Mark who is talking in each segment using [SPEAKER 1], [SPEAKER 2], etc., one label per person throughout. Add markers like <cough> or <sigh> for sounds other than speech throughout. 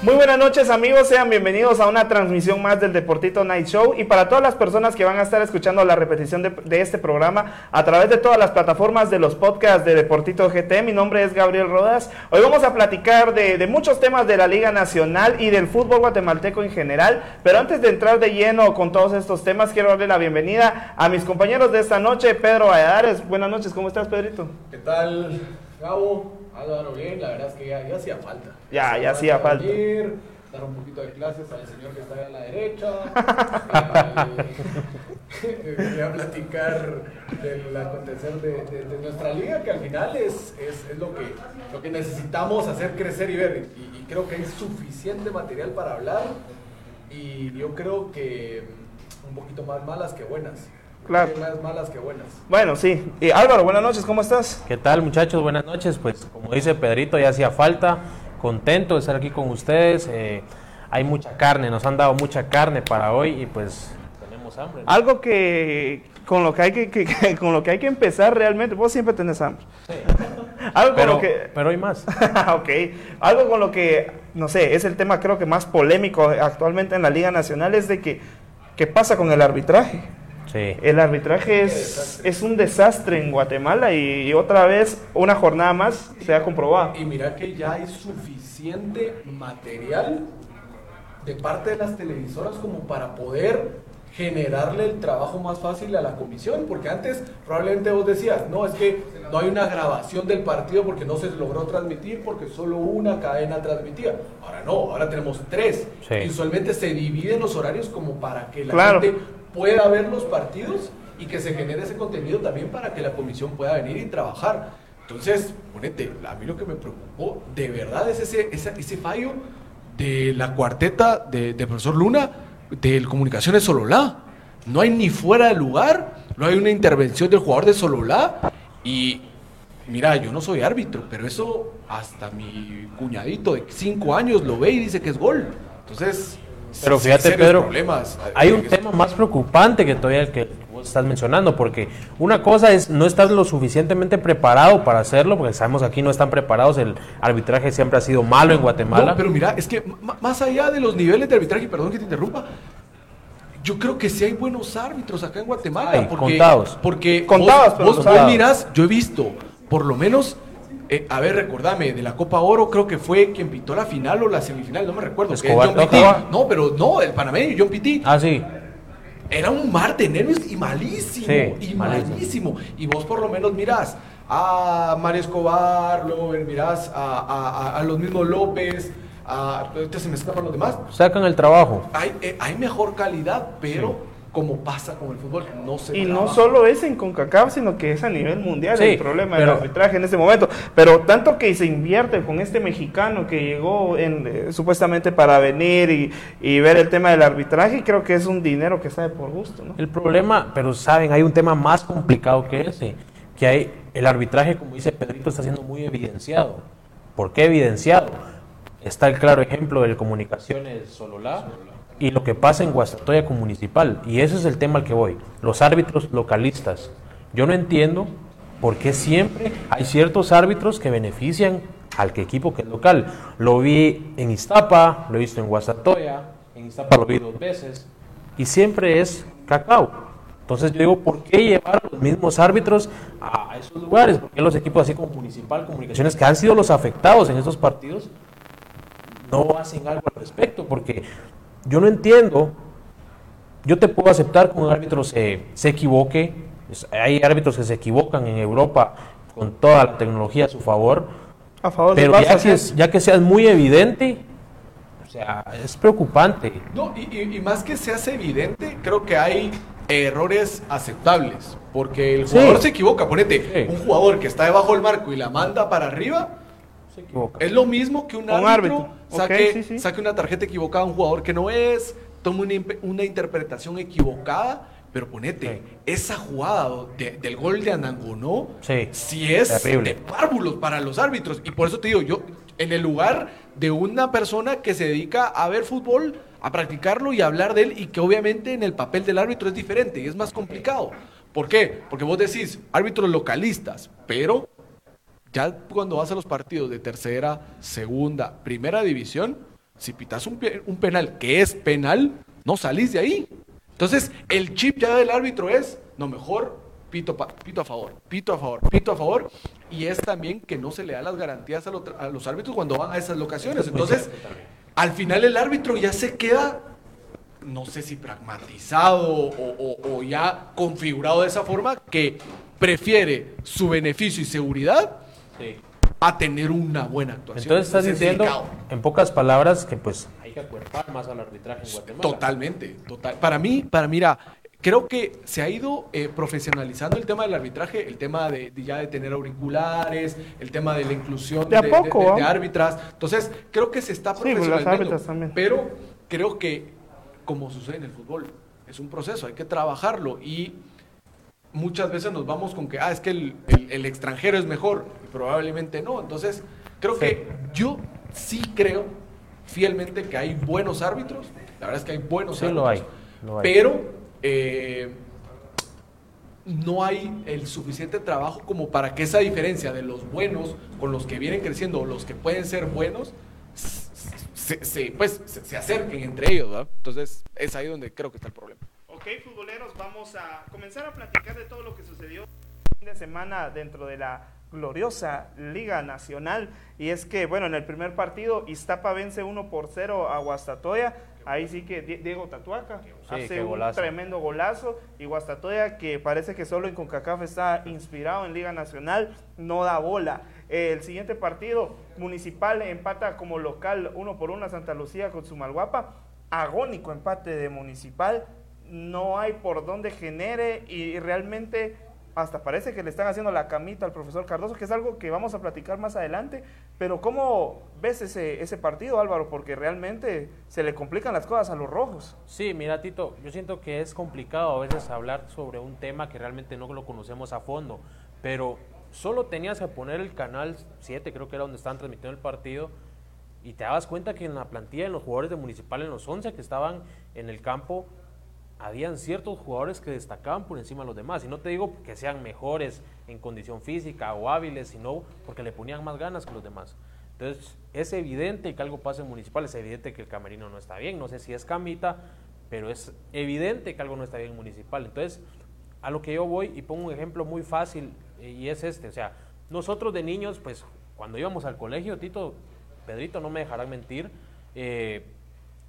[SPEAKER 1] Muy buenas noches amigos, sean bienvenidos a una transmisión más del Deportito Night Show y para todas las personas que van a estar escuchando la repetición de, este programa a través de todas las plataformas de los podcasts de Deportito GT, mi nombre es Gabriel Rodas. Hoy vamos a platicar de, de muchos temas de la Liga Nacional y del fútbol guatemalteco en general, pero antes de entrar de lleno con todos estos temas quiero darle la bienvenida a mis compañeros de esta noche, Pedro Valladares. Buenas noches, ¿cómo estás Pedrito?
[SPEAKER 2] ¿Qué tal, Gabo? Álvaro, bien, la verdad es que ya, ya hacía falta.
[SPEAKER 1] Ya, ya hacía falta.
[SPEAKER 2] Venir, dar un poquito de clases al señor que está ahí a la derecha. <laughs> <laughs> eh, quería platicar del acontecer de, de, de, nuestra liga, que al final es, es, es, lo, que, lo que necesitamos hacer crecer y ver. Y, y creo que hay suficiente material para hablar. Y yo creo que un poquito más malas que buenas.
[SPEAKER 1] Claro.
[SPEAKER 2] Más malas que buenas.
[SPEAKER 1] Bueno, sí. Y Álvaro, buenas noches, ¿cómo estás?
[SPEAKER 3] ¿Qué tal, muchachos? Buenas noches. Pues, como dice Pedrito, ya hacía falta. Contento de estar aquí con ustedes. Eh, hay mucha carne, nos han dado mucha carne para hoy y pues tenemos hambre. ¿no?
[SPEAKER 1] Algo que con lo que hay que, que, con lo que hay que empezar realmente, vos siempre tenés hambre.
[SPEAKER 3] Sí. <laughs>
[SPEAKER 1] Algo
[SPEAKER 3] pero,
[SPEAKER 1] con lo que
[SPEAKER 3] pero hay más. <laughs>
[SPEAKER 1] ok. Algo con lo que no sé, es el tema creo que más polémico actualmente en la Liga Nacional es de que qué pasa con el arbitraje.
[SPEAKER 3] Sí.
[SPEAKER 1] El arbitraje es, es un desastre en Guatemala y, y, otra vez, una jornada más, se ha comprobado.
[SPEAKER 2] Y mira que ya hay suficiente material de parte de las televisoras como para poder generarle el trabajo más fácil a la comisión, porque antes probablemente vos decías, no, es que no hay una grabación del partido porque no se logró transmitir, porque solo una cadena transmitía. Ahora no, ahora tenemos tres.
[SPEAKER 3] Sí.
[SPEAKER 2] Y usualmente se dividen los horarios como para que la
[SPEAKER 1] Claro.
[SPEAKER 2] gente pueda ver los partidos y que se genere ese contenido también para que la comisión pueda venir y trabajar. Entonces, ponete, a mí lo que me preocupó de verdad es ese, ese, ese fallo de la cuarteta de, de profesor Luna del Comunicaciones Sololá. No hay ni fuera de lugar, no hay una intervención del jugador de Sololá y mira, yo no soy árbitro, pero eso hasta mi cuñadito de 5 años lo ve y dice que es gol. Entonces,
[SPEAKER 3] Pero fíjate, Pedro,
[SPEAKER 2] problemas.
[SPEAKER 3] hay un tema más preocupante que todavía el que vos estás mencionando, porque una cosa es no estar lo suficientemente preparado para hacerlo, porque sabemos que aquí no están preparados, el arbitraje siempre ha sido malo en Guatemala.
[SPEAKER 2] No, pero mira, es que más allá de los niveles de arbitraje, perdón que te interrumpa, yo creo que sí hay buenos árbitros acá en Guatemala. Porque,
[SPEAKER 3] contados.
[SPEAKER 2] Porque
[SPEAKER 1] Contados,
[SPEAKER 2] vos, vos- vos mirás, yo he visto, por lo menos, eh, a ver, recordame, de la Copa Oro creo que fue quien pitó la final o la semifinal, no me recuerdo. que es
[SPEAKER 3] Escobar,
[SPEAKER 2] John
[SPEAKER 3] ¿no?
[SPEAKER 2] No, pero no, el panameño, John Pitti.
[SPEAKER 3] Ah, sí.
[SPEAKER 2] Era un mar de nervios y malísimo.
[SPEAKER 3] Sí,
[SPEAKER 2] y
[SPEAKER 3] malísimo.
[SPEAKER 2] malísimo. Y vos por lo menos mirás a Mario Escobar, luego mirás a, a- a- a los mismos López, a, ahorita se me escapan los demás.
[SPEAKER 3] Sacan el trabajo.
[SPEAKER 2] Hay, eh, hay mejor calidad, pero como pasa con el fútbol, no se
[SPEAKER 1] Y no solo es en CONCACAF, sino que es a nivel mundial
[SPEAKER 3] Sí,
[SPEAKER 1] el problema
[SPEAKER 3] pero-
[SPEAKER 1] del arbitraje en este momento. Pero tanto que se invierte con este mexicano que llegó en, eh, supuestamente para venir y, y ver el tema del arbitraje, creo que es un dinero que sale por gusto, ¿no?
[SPEAKER 3] El problema, pero saben, hay un tema más complicado que ese, que hay el arbitraje, como dice Pedrito, está siendo muy evidenciado. ¿Por qué evidenciado? Está el claro ejemplo del Comunicaciones Sololá y lo que pasa en Guastatoya con Municipal. Y ese es el tema al que voy. Los árbitros localistas. Yo no entiendo por qué siempre hay ciertos árbitros que benefician al que equipo que es local. Lo vi en Iztapa, lo he visto en Guastatoya, en Iztapa lo vi dos veces y siempre es cacao. Entonces yo digo, ¿por qué llevar los mismos árbitros a esos lugares? ¿Por qué los equipos así como Municipal, Comunicaciones, que han sido los afectados en estos partidos, no hacen algo al respecto? Porque yo no entiendo, yo te puedo aceptar que un árbitro se, se equivoque, hay árbitros que se equivocan en Europa con toda la tecnología a su favor,
[SPEAKER 1] A favor del
[SPEAKER 3] pero
[SPEAKER 1] Barça,
[SPEAKER 3] ya que, ya que seas muy evidente, o sea, es preocupante.
[SPEAKER 2] No, y, y- y más que se hace evidente, creo que hay errores aceptables. Porque el
[SPEAKER 3] Sí.
[SPEAKER 2] jugador se equivoca, ponete,
[SPEAKER 3] Sí.
[SPEAKER 2] un jugador que está debajo del marco y la manda para arriba,
[SPEAKER 3] Se equivoca.
[SPEAKER 2] Es lo mismo que un
[SPEAKER 1] Un
[SPEAKER 2] árbitro, saque,
[SPEAKER 1] Ok, sí, sí.
[SPEAKER 2] saque una tarjeta equivocada a un jugador que no es, tome una, una interpretación equivocada, pero ponete,
[SPEAKER 3] Sí.
[SPEAKER 2] esa jugada de- del gol de Anangonó,
[SPEAKER 3] Sí.
[SPEAKER 2] si es
[SPEAKER 3] Terrible.
[SPEAKER 2] de párvulos para los árbitros. Y por eso te digo, yo, en el lugar de una persona que se dedica a ver fútbol, a practicarlo y a hablar de él, y que obviamente en el papel del árbitro es diferente y es más complicado. ¿Por qué? Porque vos decís árbitros localistas, pero ya cuando vas a los partidos de tercera, segunda, primera división, si pitas un, un penal que es penal, no salís de ahí. Entonces, el chip ya del árbitro es, no, mejor pito, pa- pito a favor, pito a favor, pito a favor. Y es también que no se le da las garantías a, lo- a los árbitros cuando van a esas locaciones. Entonces, al final el árbitro ya se queda, no sé si pragmatizado o, o- o ya configurado de esa forma, que prefiere su beneficio y seguridad
[SPEAKER 3] Sí.
[SPEAKER 2] a tener una buena actuación.
[SPEAKER 3] Entonces estás
[SPEAKER 2] es
[SPEAKER 3] diciendo, en pocas palabras, que pues hay que acuerpar más al arbitraje en Guatemala.
[SPEAKER 2] Totalmente, total. Para mí, para mira, creo que se ha ido eh, profesionalizando el tema del arbitraje, el tema de, de ya de tener auriculares, el tema de la inclusión
[SPEAKER 1] De a poco,
[SPEAKER 2] de- de árbitras. Entonces, creo que se está
[SPEAKER 1] Sí, pues, las
[SPEAKER 2] profesionalizando. Pero creo que, como sucede en el fútbol, es un proceso, hay que trabajarlo y muchas veces nos vamos con que, ah, es que el, el- el extranjero es mejor, probablemente no. Entonces, creo
[SPEAKER 3] Sí.
[SPEAKER 2] que yo sí creo fielmente que hay buenos árbitros, la verdad es que hay buenos
[SPEAKER 3] Sí,
[SPEAKER 2] árbitros,
[SPEAKER 3] lo hay, lo hay.
[SPEAKER 2] pero eh, no hay el suficiente trabajo como para que esa diferencia de los buenos con los que vienen creciendo o los que pueden ser buenos, se, se- pues, se, se acerquen entre ellos, ¿verdad? Entonces, es ahí donde creo que está el problema.
[SPEAKER 1] Ok, futboleros, vamos a comenzar a platicar de todo lo que sucedió el fin de semana dentro de la gloriosa Liga Nacional. Y es que, bueno, en el primer partido, Iztapa vence 1 por 0 a Guastatoya. Ahí sí que Die- Diego Tatuaca hace un
[SPEAKER 3] golazo.
[SPEAKER 1] tremendo golazo. Y Guastatoya, que parece que solo en CONCACAF está inspirado en Liga Nacional, no da bola. El siguiente partido, Municipal empata como local 1 por 1 a Santa Lucía con Sumalguapa. Agónico empate de Municipal no hay por dónde genere y realmente hasta parece que le están haciendo la camita al profesor Cardoso, que es algo que vamos a platicar más adelante. Pero ¿cómo ves ese, ese partido, Álvaro? Porque realmente se le complican las cosas a los rojos.
[SPEAKER 3] Sí, mira, Tito, yo siento que es complicado a veces hablar sobre un tema que realmente no lo conocemos a fondo, pero solo tenías que poner el canal 7, creo que era donde estaban transmitiendo el partido, y te dabas cuenta que en la plantilla de los jugadores de Municipal, en los 11 que estaban en el campo, habían ciertos jugadores que destacaban por encima de los demás. Y no te digo que sean mejores en condición física o hábiles, sino porque le ponían más ganas que los demás. Entonces, es evidente que algo pasa en Municipal, es evidente que el camerino no está bien. No sé si es camita, pero es evidente que algo no está bien en Municipal. Entonces, a lo que yo voy y pongo un ejemplo muy fácil eh, y es este. O sea, nosotros de niños, pues cuando íbamos al colegio, Tito, Pedrito no me dejará mentir, eh,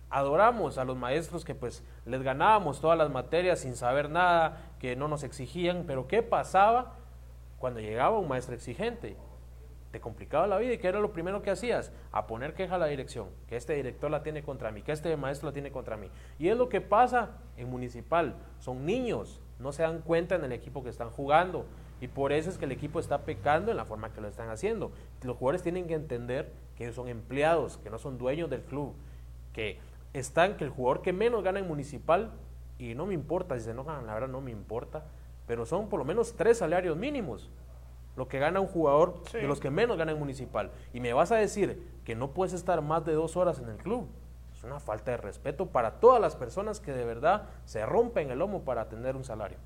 [SPEAKER 3] adoramos a los maestros que pues les ganábamos todas las materias sin saber nada, que no nos exigían, pero ¿qué pasaba cuando llegaba un maestro exigente? Te complicaba la vida y ¿qué era lo primero que hacías? A poner queja a la dirección, que este director la tiene contra mí, que este maestro la tiene contra mí. Y es lo que pasa en municipal, son niños, no se dan cuenta en el equipo que están jugando. Y por eso es que el equipo está pecando en la forma que lo están haciendo. Los jugadores tienen que entender que son empleados, que no son dueños del club, que están, que el jugador que menos gana en municipal, y no me importa si se enojan, la verdad no me importa, pero son por lo menos tres salarios mínimos lo que gana un jugador
[SPEAKER 1] Sí.
[SPEAKER 3] de los que menos gana en municipal. Y me vas a decir que no puedes estar más de dos horas en el club. Es una falta de respeto para todas las personas que de verdad se rompen el lomo para tener un salario.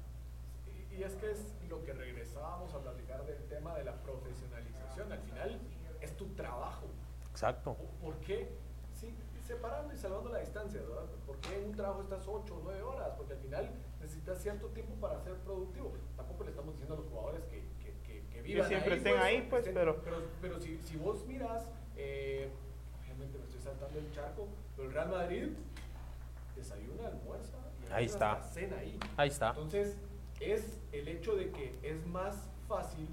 [SPEAKER 2] Y, y es que es lo que regresábamos a platicar del tema de la profesionalización. Al final es tu trabajo.
[SPEAKER 3] Exacto.
[SPEAKER 2] ¿Por qué? Sí, separando y salvando la distancia, ¿verdad? ¿Por qué en un trabajo estás 8 o 9 horas? Porque al final necesitas cierto tiempo para ser productivo. Tampoco le estamos diciendo a los jugadores que, que, que, que vivan
[SPEAKER 1] siempre
[SPEAKER 2] ahí,
[SPEAKER 1] estén ahí,
[SPEAKER 2] que
[SPEAKER 1] pues,
[SPEAKER 2] estén-
[SPEAKER 1] pero-
[SPEAKER 2] Pero, pero si, si vos miras, eh, obviamente me estoy saltando el charco, pero el Real Madrid desayuna, almuerza y
[SPEAKER 3] Ahí está.
[SPEAKER 2] cena ahí.
[SPEAKER 3] Ahí está.
[SPEAKER 2] Entonces, es el hecho de que es más fácil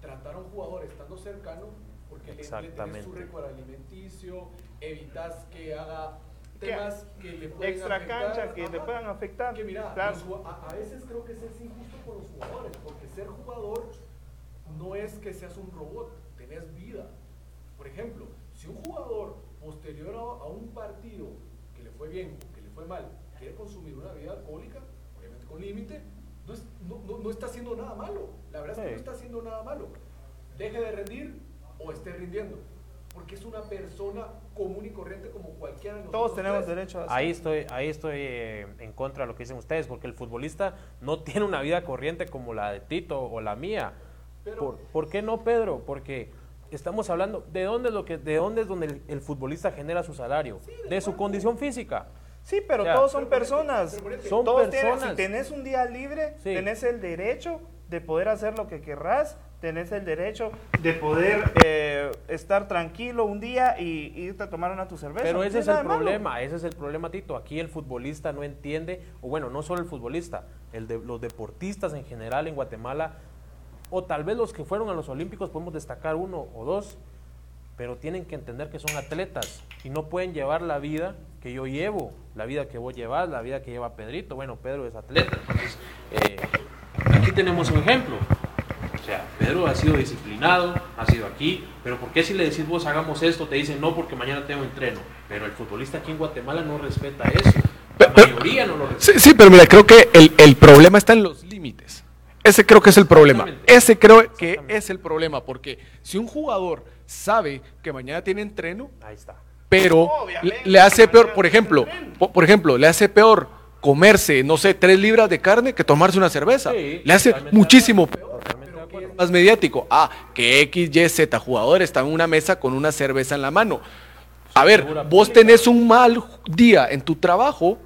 [SPEAKER 2] tratar a un jugador estando cercano porque le, le tenés su récord alimenticio, evitas que haga temas que le pueden
[SPEAKER 1] Extra
[SPEAKER 2] afectar.
[SPEAKER 1] cancha que le
[SPEAKER 2] Ajá.
[SPEAKER 1] puedan afectar.
[SPEAKER 2] Que mira,
[SPEAKER 1] Claro.
[SPEAKER 2] los ju- a, a veces creo que es injusto con los jugadores, porque ser jugador no es que seas un robot, tenés vida.
[SPEAKER 4] Por ejemplo, si un jugador posterior a, a un partido que le fue bien o que le fue mal quiere consumir una bebida alcohólica, obviamente con límite, no, es- no- no- no está haciendo nada malo. La verdad es que no está haciendo nada malo. Deje de rendir o esté rindiendo. Porque es una persona común y corriente como cualquiera de nosotros.
[SPEAKER 1] Todos tenemos
[SPEAKER 4] tres.
[SPEAKER 1] derecho a
[SPEAKER 3] Ahí estoy, ahí estoy eh, en contra de lo que dicen ustedes, porque el futbolista no <laughs> tiene una vida corriente como la de Tito o la mía.
[SPEAKER 4] Pero-
[SPEAKER 3] ¿Por, por qué no, Pedro? Porque estamos hablando de dónde es lo que, de dónde es donde el, el futbolista genera su salario, de su condición física.
[SPEAKER 1] Sí, pero todos son personas.
[SPEAKER 4] pero.
[SPEAKER 3] Son
[SPEAKER 1] Todos tienen- si tenés un día libre,
[SPEAKER 3] Sí.
[SPEAKER 1] tenés el derecho de poder hacer lo que querrás, tenés el derecho de poder eh, estar tranquilo un día y irte a tomar una tu cerveza.
[SPEAKER 3] Pero ese es el
[SPEAKER 1] malo.
[SPEAKER 3] problema, ese es el problema, Tito. Aquí el futbolista no entiende, o bueno, no solo el futbolista, el de, los deportistas en general en Guatemala, o tal vez los que fueron a los Olímpicos, podemos destacar uno o dos, pero tienen que entender que son atletas y no pueden llevar la vida que yo llevo, la vida que vos llevas, la vida que lleva Pedrito. Bueno, Pedro es atleta, entonces eh, aquí tenemos un ejemplo. Pedro ha sido disciplinado, ha sido aquí, pero ¿por qué si le decís vos hagamos esto? Te dicen no porque mañana tengo entreno. Pero el futbolista aquí en Guatemala no respeta eso. La mayoría no lo respeta.
[SPEAKER 2] Sí, sí, pero mira, creo que el, el problema está en los límites. Ese creo que es el problema. Ese creo que es el problema, porque si un jugador sabe que mañana tiene entreno,
[SPEAKER 3] Ahí está.
[SPEAKER 2] pero le, le hace peor, por ejemplo, por ejemplo, le hace peor comerse, no sé, tres libras de carne que tomarse una cerveza.
[SPEAKER 3] Sí,
[SPEAKER 2] le hace muchísimo peor.
[SPEAKER 3] Acuerdo.
[SPEAKER 2] más mediático. Ah, que X, Y, Z jugador está en una mesa con una cerveza en la mano. A ver, vos tenés un mal día en tu trabajo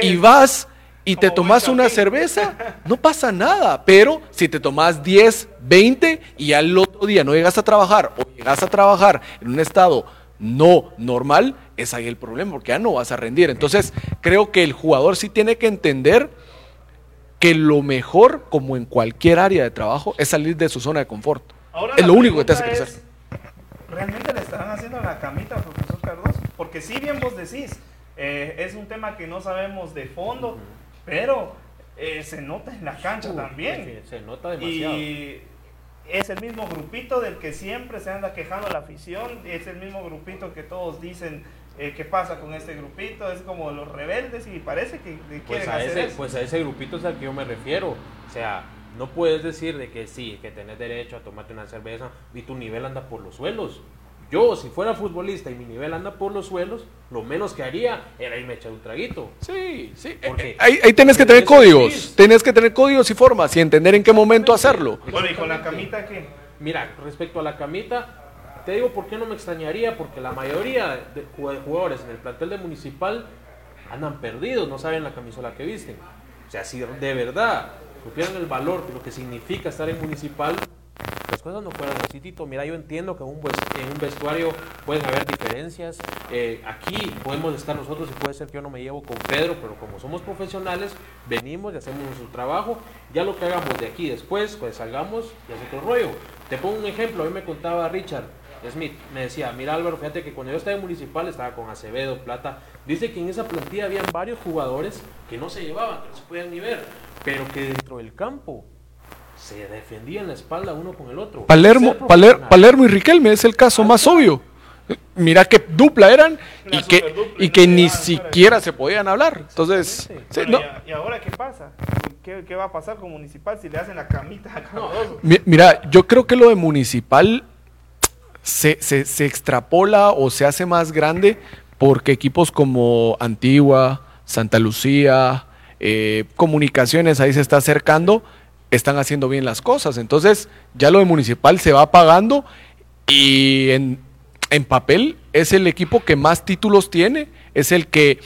[SPEAKER 2] y vas y te tomas una cerveza, <laughs> no pasa nada. Pero si te tomas 10, 20 y al otro día no llegas a trabajar o llegas a trabajar en un estado no normal, es ahí el problema, porque ya no vas a rendir. Entonces, creo que el jugador sí tiene que entender que lo mejor, como en cualquier área de trabajo, es salir de su zona de confort.
[SPEAKER 1] Ahora
[SPEAKER 2] es lo único que te hace crecer.
[SPEAKER 1] es, ¿Realmente le estarán haciendo la camita al profesor Cardoso? Porque si bien vos decís, eh, es un tema que no sabemos de fondo, pero eh, se nota en la cancha
[SPEAKER 3] Uh,
[SPEAKER 1] también.
[SPEAKER 3] Se, se nota demasiado.
[SPEAKER 1] Y es el mismo grupito del que siempre se anda quejando la afición, es el mismo grupito que todos dicen eh, qué pasa con este grupito, es como los rebeldes y parece que que
[SPEAKER 3] Pues
[SPEAKER 1] quieren
[SPEAKER 3] a,
[SPEAKER 1] hacer
[SPEAKER 3] ese,
[SPEAKER 1] eso.
[SPEAKER 3] pues a ese grupito es al que yo me refiero. O sea, no puedes decir de que sí, que tenés derecho a tomarte una cerveza y tu nivel anda por los suelos. Yo, si fuera futbolista y mi nivel anda por los suelos, lo menos que haría era irme a echar un traguito.
[SPEAKER 2] Sí, sí.
[SPEAKER 3] Porque
[SPEAKER 2] Eh, Ahí, ahí tenés que tener códigos,
[SPEAKER 3] sí.
[SPEAKER 2] tenés que tener códigos y formas y entender en qué momento hacerlo.
[SPEAKER 1] Bueno, y con la camita que...
[SPEAKER 3] Mira, respecto a la camita, te digo por qué no me extrañaría, porque la mayoría de jug- de jugadores en el plantel de Municipal andan perdidos, no saben la camisola que visten. O sea, si de verdad supieran el valor de lo que significa estar en Municipal, las cosas no fueran así, Tito. Mira, yo entiendo que en un vestuario pueden haber diferencias. Eh, aquí podemos estar nosotros y puede ser que yo no me llevo con Pedro, pero como somos profesionales, venimos y hacemos nuestro trabajo. Ya lo que hagamos de aquí después, pues salgamos y es otro rollo. Te pongo un ejemplo. A mí me contaba Richard Smith, me decía, mira Álvaro, fíjate que cuando yo estaba en Municipal estaba con Acevedo, Plata. Dice que en esa plantilla habían varios jugadores que no se llevaban, que no se podían ni ver, pero que dentro del campo se defendían la espalda uno con el otro.
[SPEAKER 2] Palermo, Paler-. Palermo y Riquelme es el caso más obvio. Mira qué dupla eran y que, y
[SPEAKER 1] no
[SPEAKER 2] ni siquiera se podían hablar. Entonces, sí,
[SPEAKER 1] Bueno,
[SPEAKER 2] no.
[SPEAKER 1] y, ahora qué pasa? ¿Qué, qué va a pasar con Municipal si le hacen la camita a?
[SPEAKER 2] Mi- Mira, yo creo que lo de municipal se, se- se extrapola o se hace más grande porque equipos como Antigua, Santa Lucía, eh, Comunicaciones, ahí se está acercando, están haciendo bien las cosas. Entonces, ya lo de municipal se va pagando y en, en papel es el equipo que más títulos tiene, es el que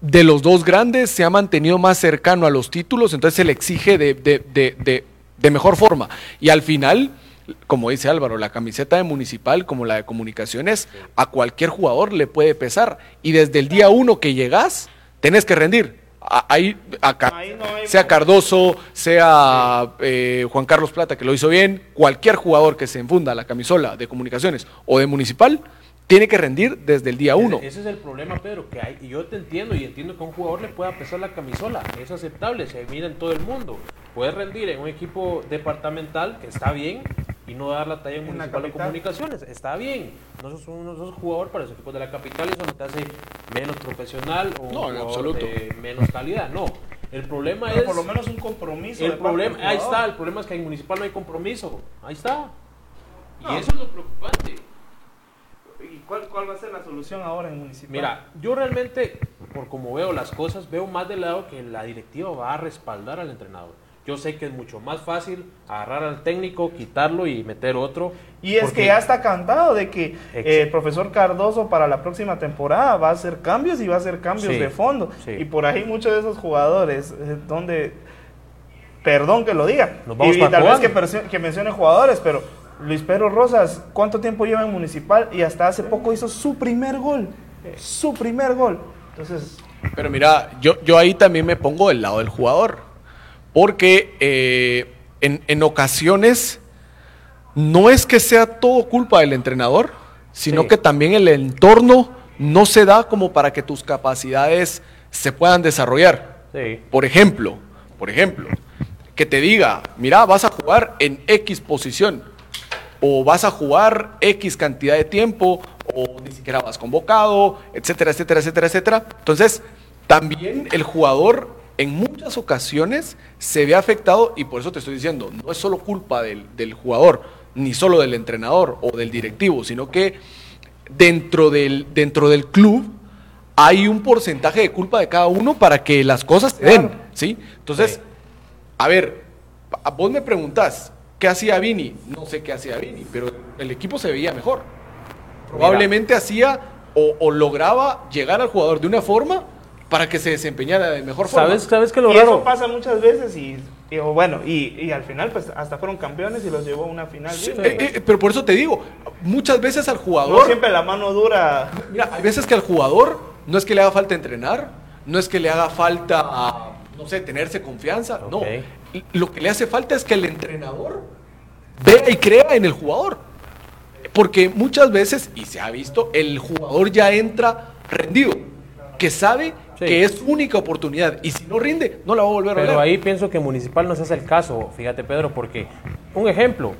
[SPEAKER 2] de los dos grandes se ha mantenido más cercano a los títulos, entonces se le exige de, de- de- de- de mejor forma. Y al final, como dice Álvaro, la camiseta de municipal como la de comunicaciones, a cualquier jugador le puede pesar. Y desde el día uno que llegas, tenés que rendir. Ahí, acá, sea Cardoso, sea eh, Juan Carlos Plata, que lo hizo bien, cualquier jugador que se enfunda la camisola de comunicaciones o de municipal, tiene que rendir desde el día uno.
[SPEAKER 3] Ese, es el problema, Pedro, que hay, y yo te entiendo y entiendo que a un jugador le pueda pesar la camisola, es aceptable, se mira en todo el mundo. Puede rendir en un equipo departamental, que está bien, y no dar la talla en Municipal de. Comunicaciones. Está bien, no sos, un, no sos jugador para los equipos de la capital eso no te hace menos profesional o un
[SPEAKER 2] No, en absoluto.
[SPEAKER 3] de menos calidad. No, el problema
[SPEAKER 1] Pero
[SPEAKER 3] es...
[SPEAKER 1] por lo menos un compromiso.
[SPEAKER 3] el problema, ahí está, el problema es que en Municipal no hay compromiso. Ahí está. Y eso es lo preocupante.
[SPEAKER 1] ¿Y cuál, cuál va a ser la solución ahora en municipal?
[SPEAKER 3] Mira, yo realmente, por como veo las cosas, veo más del lado que la directiva va a respaldar al entrenador. Yo sé que es mucho más fácil agarrar al técnico, quitarlo y meter otro.
[SPEAKER 1] Y es
[SPEAKER 3] porque-
[SPEAKER 1] que ya está cantado de que
[SPEAKER 3] Ex-
[SPEAKER 1] eh, el profesor Cardoso para la próxima temporada va a hacer cambios y va a hacer cambios
[SPEAKER 3] Sí,
[SPEAKER 1] de fondo.
[SPEAKER 3] sí.
[SPEAKER 1] Y por ahí muchos de esos jugadores, eh, donde, perdón que lo diga,
[SPEAKER 3] Nos vamos
[SPEAKER 1] y, tal vez que, que mencione jugadores, pero Luis Pedro Rosas, ¿cuánto tiempo lleva en Municipal? Y hasta hace poco hizo su primer gol, su primer gol. Entonces,
[SPEAKER 2] Pero mira, yo, yo ahí también me pongo del lado del jugador. Porque eh, en, en ocasiones no es que sea todo culpa del entrenador, sino
[SPEAKER 3] Sí.
[SPEAKER 2] que también el entorno no se da como para que tus capacidades se puedan desarrollar.
[SPEAKER 3] Sí.
[SPEAKER 2] Por ejemplo, por ejemplo, que te diga, mira, vas a jugar en X posición, o vas a jugar X cantidad de tiempo, o ni siquiera vas convocado, etcétera, etcétera, etcétera, etcétera. Entonces, también el jugador en muchas ocasiones se ve afectado, y por eso te estoy diciendo, no es solo culpa del, del jugador, ni solo del entrenador o del directivo, sino que dentro del, dentro del club hay un porcentaje de culpa de cada uno para que las cosas se den. ¿sí? Entonces,
[SPEAKER 3] Sí.
[SPEAKER 2] a ver, vos me preguntás, ¿qué hacía Vini? No sé qué hacía Vini, pero el equipo se veía mejor. Probablemente hacía o, o lograba llegar al jugador de una forma para que se desempeñara de mejor forma.
[SPEAKER 3] ¿Sabes, ¿Sabes qué es lo
[SPEAKER 1] y eso pasa muchas veces y, bueno, y, y al final pues hasta fueron campeones y los llevó a una final.
[SPEAKER 2] Sí, eh, eh, pero por eso te digo, muchas veces al
[SPEAKER 1] No
[SPEAKER 2] jugador...
[SPEAKER 1] siempre la mano dura.
[SPEAKER 2] Mira, hay veces que al jugador no es que le haga falta entrenar, no es que le haga falta, no sé, tenerse confianza, no. Lo que le hace falta es que el entrenador vea y crea en el jugador. Porque muchas veces, y se ha visto, el jugador ya entra rendido, que sabe
[SPEAKER 3] Sí.
[SPEAKER 2] que es su única oportunidad y si no rinde, no la va a volver a
[SPEAKER 3] Pero
[SPEAKER 2] ver.
[SPEAKER 3] ahí pienso que Municipal no se hace el caso, fíjate Pedro, porque un ejemplo,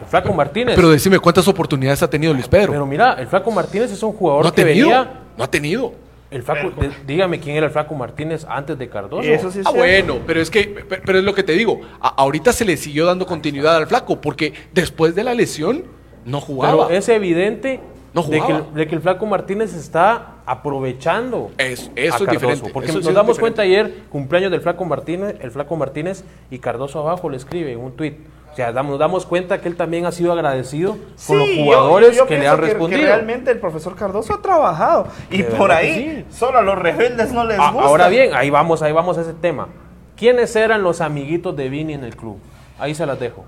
[SPEAKER 3] el Flaco Martínez.
[SPEAKER 2] Pero decime cuántas oportunidades ha tenido Luis Pedro.
[SPEAKER 3] Pero mira, el Flaco Martínez es un jugador
[SPEAKER 2] no ha
[SPEAKER 3] que
[SPEAKER 2] tenido,
[SPEAKER 3] venía.
[SPEAKER 2] no ha tenido.
[SPEAKER 3] El Flaco, de- dígame quién era el Flaco Martínez antes de Cardoso.
[SPEAKER 1] Eso sí es
[SPEAKER 2] Ah,
[SPEAKER 1] cierto.
[SPEAKER 2] bueno, pero es que, pe- pero es lo que te digo. a- ahorita se le siguió dando continuidad al flaco, porque después de la lesión no jugaba.
[SPEAKER 3] Pero es evidente
[SPEAKER 2] No
[SPEAKER 3] de, que, el- de que el Flaco Martínez está aprovechando.
[SPEAKER 2] Es- eso
[SPEAKER 3] a
[SPEAKER 2] es
[SPEAKER 3] Cardoso,
[SPEAKER 2] diferente,
[SPEAKER 3] Porque
[SPEAKER 2] eso
[SPEAKER 3] nos
[SPEAKER 2] sí es
[SPEAKER 3] damos
[SPEAKER 2] diferente.
[SPEAKER 3] cuenta ayer, cumpleaños del Flaco Martínez, el Flaco Martínez y Cardoso abajo le escribe en un tuit. O sea, damos- nos damos cuenta que él también ha sido agradecido con los
[SPEAKER 1] Sí, yo-
[SPEAKER 3] jugadores
[SPEAKER 1] yo
[SPEAKER 3] que le han respondido.
[SPEAKER 1] realmente el profesor Cardoso ha trabajado. Y
[SPEAKER 3] De
[SPEAKER 1] por
[SPEAKER 3] que
[SPEAKER 1] ahí, solo a los rebeldes no les
[SPEAKER 3] Ah,
[SPEAKER 1] gusta.
[SPEAKER 3] ahora bien, ahí vamos, ahí vamos a ese tema. ¿Quiénes eran los amiguitos de Vini en el club? Ahí se las dejo.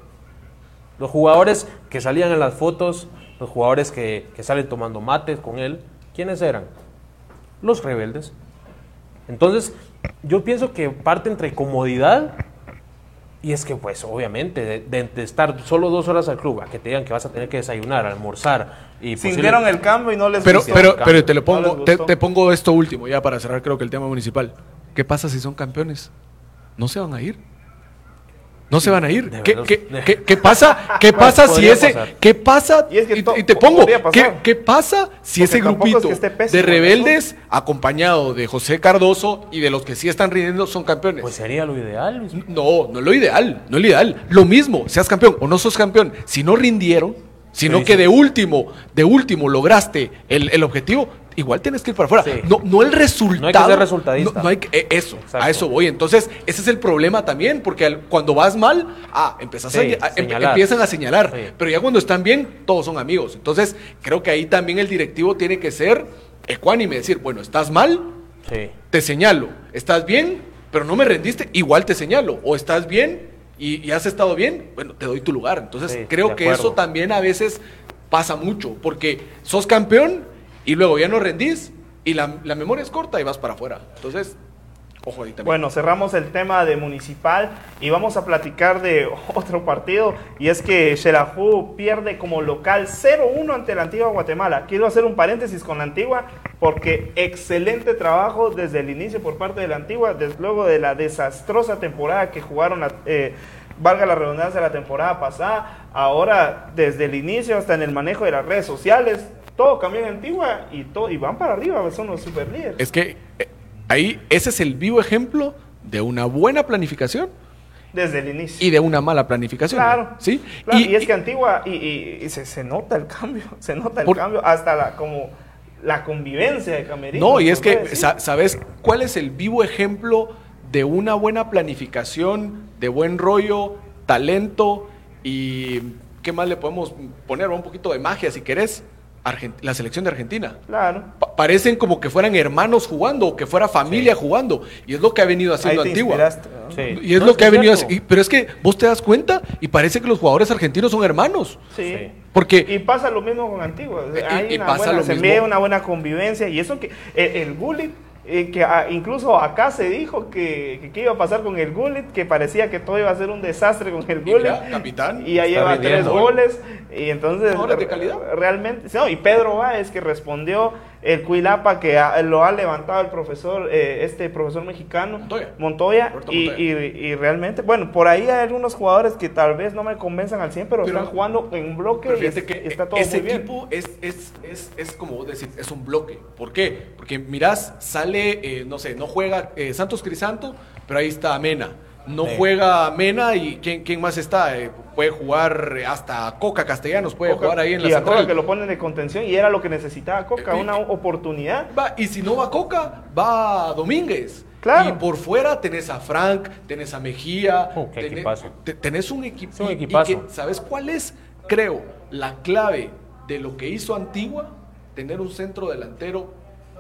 [SPEAKER 3] Los jugadores que salían en las fotos, los jugadores que, que salen tomando mates con él, ¿quiénes eran? Los rebeldes. Entonces, yo pienso que parte entre comodidad y es que, pues, obviamente, de, de- de estar solo dos horas al club, a que te digan que vas a tener que desayunar, almorzar y
[SPEAKER 1] Sintieron el cambio y no les
[SPEAKER 2] Pero,
[SPEAKER 1] gustó.
[SPEAKER 2] pero, pero te lo
[SPEAKER 1] No
[SPEAKER 2] pongo, te, te pongo esto último, ya para cerrar creo que el tema municipal. ¿Qué pasa si son campeones? ¿No se van a ir? ¿No se van a ir? ¿Qué,
[SPEAKER 3] verdad.
[SPEAKER 2] qué- qué- qué pasa? ¿Qué <laughs> pasa si ese?
[SPEAKER 3] pasar.
[SPEAKER 2] ¿Qué pasa?
[SPEAKER 1] Y es que
[SPEAKER 2] Y,
[SPEAKER 1] to-
[SPEAKER 2] y te pongo. ¿qué, qué pasa si
[SPEAKER 1] Porque
[SPEAKER 2] ese
[SPEAKER 1] tampoco es
[SPEAKER 2] grupito
[SPEAKER 1] que esté
[SPEAKER 2] de rebeldes, acompañado de José Cardoso y de los que sí están rindiendo, son campeones?
[SPEAKER 3] Pues sería lo ideal. Luis.
[SPEAKER 2] No, no es lo ideal, no es lo ideal. Lo mismo, seas campeón o no sos campeón, si no rindieron, sino
[SPEAKER 3] Sí,
[SPEAKER 2] que
[SPEAKER 3] sí.
[SPEAKER 2] de último, de último lograste el, el objetivo, igual tienes que ir para afuera.
[SPEAKER 3] Sí.
[SPEAKER 2] No, no el resultado.
[SPEAKER 3] No hay que ser resultadista.
[SPEAKER 2] No, no hay que- eh, eso,
[SPEAKER 3] Exacto.
[SPEAKER 2] a eso voy. Entonces, ese es el problema también, porque al- cuando vas mal, ah, empezás
[SPEAKER 3] Sí,
[SPEAKER 2] a, a- em- empiezan a señalar.
[SPEAKER 3] Sí.
[SPEAKER 2] Pero ya cuando están bien, todos son amigos. Entonces, creo que ahí también el directivo tiene que ser ecuánime, decir, bueno, estás mal, te señalo. ¿Estás bien? Pero no me rendiste, igual te señalo. O estás bien y, y has estado bien, bueno, te doy tu lugar. Entonces creo que eso también a veces pasa mucho, porque sos campeón y luego ya no rendís y la, la memoria es corta y vas para afuera. Entonces, ojo ahí.
[SPEAKER 1] Bueno, cerramos el tema de Municipal y vamos a platicar de <laughs> otro partido y es que Xelajú pierde como local 0-1 ante la Antigua Guatemala. Quiero hacer un paréntesis con la Antigua porque excelente trabajo desde el inicio por parte de la Antigua, desde luego de la desastrosa temporada que jugaron eh, valga la redundancia, la temporada pasada, ahora desde el inicio hasta en el manejo de las redes sociales, todo cambió en Antigua y, todo, y van para arriba, son los super líderes.
[SPEAKER 2] Es que eh, ahí ese es el vivo ejemplo de una buena planificación
[SPEAKER 1] Desde el inicio.
[SPEAKER 2] y de una mala planificación.
[SPEAKER 1] Claro.
[SPEAKER 2] ¿Sí?
[SPEAKER 1] Claro, y, es que Antigua, y, y- y se, se nota el cambio, <laughs> se nota el
[SPEAKER 2] Por-
[SPEAKER 1] cambio, hasta la, como la convivencia de Camerino.
[SPEAKER 2] No, y es que,
[SPEAKER 1] decir.
[SPEAKER 2] ¿sabes cuál es el vivo ejemplo de una buena planificación, de buen rollo, talento y qué más le podemos poner? Un poquito de magia, si querés. Argen- la selección de Argentina.
[SPEAKER 1] Claro.
[SPEAKER 2] Pa- parecen como que fueran hermanos jugando o que fuera familia jugando. Y es lo que ha venido haciendo Antigua.
[SPEAKER 1] inspiraste, ¿no?
[SPEAKER 3] Sí.
[SPEAKER 2] Y es
[SPEAKER 3] No,
[SPEAKER 2] lo que ha venido haciendo. Pero es que vos te das cuenta y parece que los jugadores argentinos son hermanos.
[SPEAKER 1] Sí.
[SPEAKER 3] Sí.
[SPEAKER 2] Porque
[SPEAKER 1] Y pasa lo mismo con Antigua. o sea,
[SPEAKER 2] Y-
[SPEAKER 1] hay
[SPEAKER 2] y
[SPEAKER 1] una
[SPEAKER 2] pasa
[SPEAKER 1] buena,
[SPEAKER 2] lo
[SPEAKER 1] se
[SPEAKER 2] mismo.
[SPEAKER 1] ve una buena convivencia. Y eso que el, el Gullit, eh, que ah, incluso acá se dijo que, que iba a pasar con el Gullit, que parecía que todo iba a ser un desastre con el
[SPEAKER 2] Y
[SPEAKER 1] Gullit.
[SPEAKER 2] mira, capitán,
[SPEAKER 1] Y ya lleva tres goles. Y entonces.
[SPEAKER 2] Jugadores de calidad.
[SPEAKER 1] Realmente. No, y Pedro Báez, que respondió el Cuilapa, que ha- lo ha levantado el profesor, eh, este profesor mexicano,
[SPEAKER 2] Montoya.
[SPEAKER 1] Y,
[SPEAKER 2] Montoya.
[SPEAKER 1] y- y realmente, bueno, por ahí hay algunos jugadores que tal vez no me convenzan al 100, pero,
[SPEAKER 2] Pero-
[SPEAKER 1] están jugando en bloque
[SPEAKER 2] Pero
[SPEAKER 1] y es-
[SPEAKER 2] que
[SPEAKER 1] está todo
[SPEAKER 2] ese
[SPEAKER 1] muy bien.
[SPEAKER 2] equipo es, es, es, es como vos decís, es un bloque. ¿Por qué? Porque mirás, sale, eh, no sé, no juega eh, Santos Crisanto, pero ahí está Mena. No
[SPEAKER 3] Sí.
[SPEAKER 2] juega Mena y ¿quién, quién más está? Eh, puede jugar eh, hasta Coca Castellanos, puede
[SPEAKER 1] Coca-
[SPEAKER 2] jugar ahí en la
[SPEAKER 1] y a Coca
[SPEAKER 2] central.
[SPEAKER 1] que lo ponen de contención y era lo que necesitaba Coca,
[SPEAKER 2] Eh,
[SPEAKER 1] una oportunidad.
[SPEAKER 2] Va, y si no va Coca, va Domínguez.
[SPEAKER 1] Claro.
[SPEAKER 2] Y por fuera tenés a Frank, tenés a Mejía.
[SPEAKER 3] Oh, qué
[SPEAKER 2] tenés, tenés un equipo.
[SPEAKER 3] Un
[SPEAKER 2] y que, ¿Sabes cuál es? Creo, la clave de lo que hizo Antigua, tener un centro delantero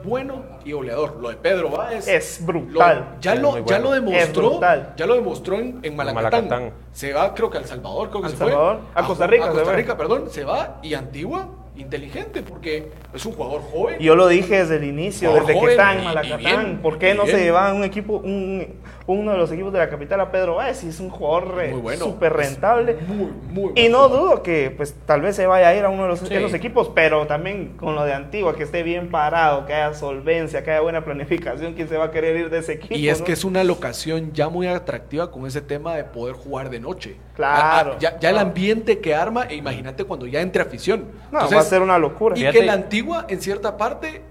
[SPEAKER 2] bueno y goleador. Lo de Pedro Báez.
[SPEAKER 1] Es
[SPEAKER 2] lo-
[SPEAKER 1] brutal.
[SPEAKER 2] ya,
[SPEAKER 3] Es
[SPEAKER 2] lo, ya lo demostró. Ya lo demostró en, en Malacatán.
[SPEAKER 3] Malacatán.
[SPEAKER 2] Se va, creo que al Salvador, creo que
[SPEAKER 1] Al
[SPEAKER 2] se
[SPEAKER 1] Salvador.
[SPEAKER 2] fue.
[SPEAKER 1] A Costa Rica
[SPEAKER 2] A Costa. Rica, perdón. Se va y Antigua, inteligente, porque es un jugador joven.
[SPEAKER 1] Yo lo dije desde el inicio, desde que
[SPEAKER 2] y-
[SPEAKER 1] en
[SPEAKER 2] y
[SPEAKER 1] Malacatán.
[SPEAKER 2] bien,
[SPEAKER 1] ¿Por qué no
[SPEAKER 2] bien.
[SPEAKER 1] se lleva un equipo, un, uno de los equipos de la capital a Pedro Báez? Y es un jugador re-
[SPEAKER 2] Muy bueno.
[SPEAKER 1] súper rentable.
[SPEAKER 2] Muy, muy
[SPEAKER 1] Y no
[SPEAKER 2] jugador.
[SPEAKER 1] dudo que pues tal vez se vaya a ir a uno de los,
[SPEAKER 3] Sí.
[SPEAKER 1] de los equipos, pero también con lo de Antigua, que esté bien parado, que haya solvencia, que haya buena planificación, ¿quién se va a querer ir de ese equipo?
[SPEAKER 2] Y es
[SPEAKER 1] no?
[SPEAKER 2] que es una locación ya muy atractiva con ese tema de poder jugar de noche.
[SPEAKER 1] Claro.
[SPEAKER 2] Ah, ah, ya, el ambiente que arma, e imagínate cuando ya entre afición.
[SPEAKER 1] No, va a ser una locura.
[SPEAKER 2] Y
[SPEAKER 3] Fíjate-
[SPEAKER 2] que la antigua, en cierta parte,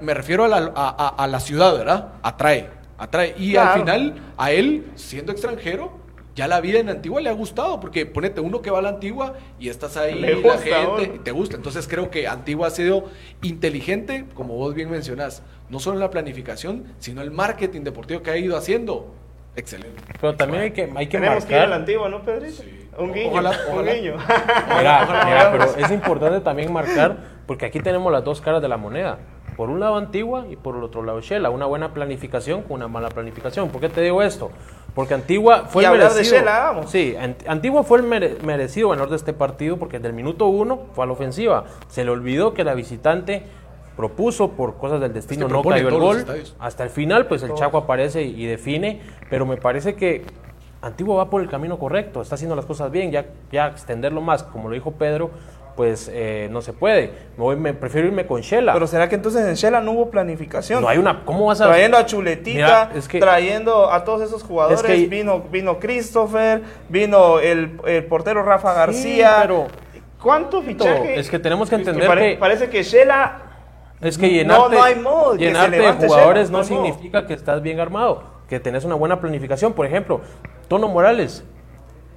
[SPEAKER 2] me refiero a la, a, a- a la ciudad, ¿verdad? Atrae, atrae. Y
[SPEAKER 1] Claro.
[SPEAKER 2] al final, a él, siendo extranjero, ya la vida en Antigua le ha gustado, porque ponete uno que va a la Antigua y estás ahí,
[SPEAKER 1] Le
[SPEAKER 2] la gente, y te gusta. Entonces creo que Antigua ha sido inteligente, como vos bien mencionás, no solo en la planificación, sino el marketing deportivo que ha ido haciendo. Excelente.
[SPEAKER 3] Pero también hay que, hay que
[SPEAKER 1] Tenemos que ir a la
[SPEAKER 3] marcar.
[SPEAKER 1] Antigua, ¿no, Pedrito? Un guiño,
[SPEAKER 2] Ojalá,
[SPEAKER 1] un guiño.
[SPEAKER 3] Mira, pero es importante también marcar, porque aquí tenemos las dos caras de la moneda. Por un lado Antigua y por el otro lado Shela. Una buena planificación con una mala planificación. ¿Por qué te digo esto? Porque Antigua fue
[SPEAKER 1] Y
[SPEAKER 3] el
[SPEAKER 1] de
[SPEAKER 3] merecido.
[SPEAKER 1] Shela, vamos.
[SPEAKER 3] Sí, Ant- Antigua fue el mere- merecido ganador de este partido porque desde el minuto uno fue a la ofensiva. Se le olvidó que la visitante propuso por cosas del destino, no cayó el gol. Hasta el final, pues el Chaco aparece y, y define, pero me parece que Antigua va por el camino correcto, está haciendo las cosas bien, ya, ya extenderlo más, como lo dijo Pedro, pues eh, no se puede. Me, voy- me prefiero irme con Shela.
[SPEAKER 1] Pero será que entonces en Shela no hubo planificación?
[SPEAKER 3] no hay una, ¿cómo vas a
[SPEAKER 1] Trayendo a Chuletita,
[SPEAKER 3] Mira, es que-
[SPEAKER 1] trayendo a todos esos jugadores,
[SPEAKER 3] Es que-
[SPEAKER 1] vino, vino Christopher, vino el, el portero Rafa García.
[SPEAKER 3] pero-
[SPEAKER 1] ¿Cuánto fichaje?
[SPEAKER 3] Es que tenemos que entender
[SPEAKER 1] pare-
[SPEAKER 3] que-
[SPEAKER 1] Parece que Shela
[SPEAKER 3] Es que
[SPEAKER 1] No,
[SPEAKER 3] llenarte,
[SPEAKER 1] no hay modo,
[SPEAKER 3] llenarte de jugadores
[SPEAKER 1] Shela,
[SPEAKER 3] no
[SPEAKER 1] no
[SPEAKER 3] significa que estás bien armado, que tenés una buena planificación. Por ejemplo, Tono Morales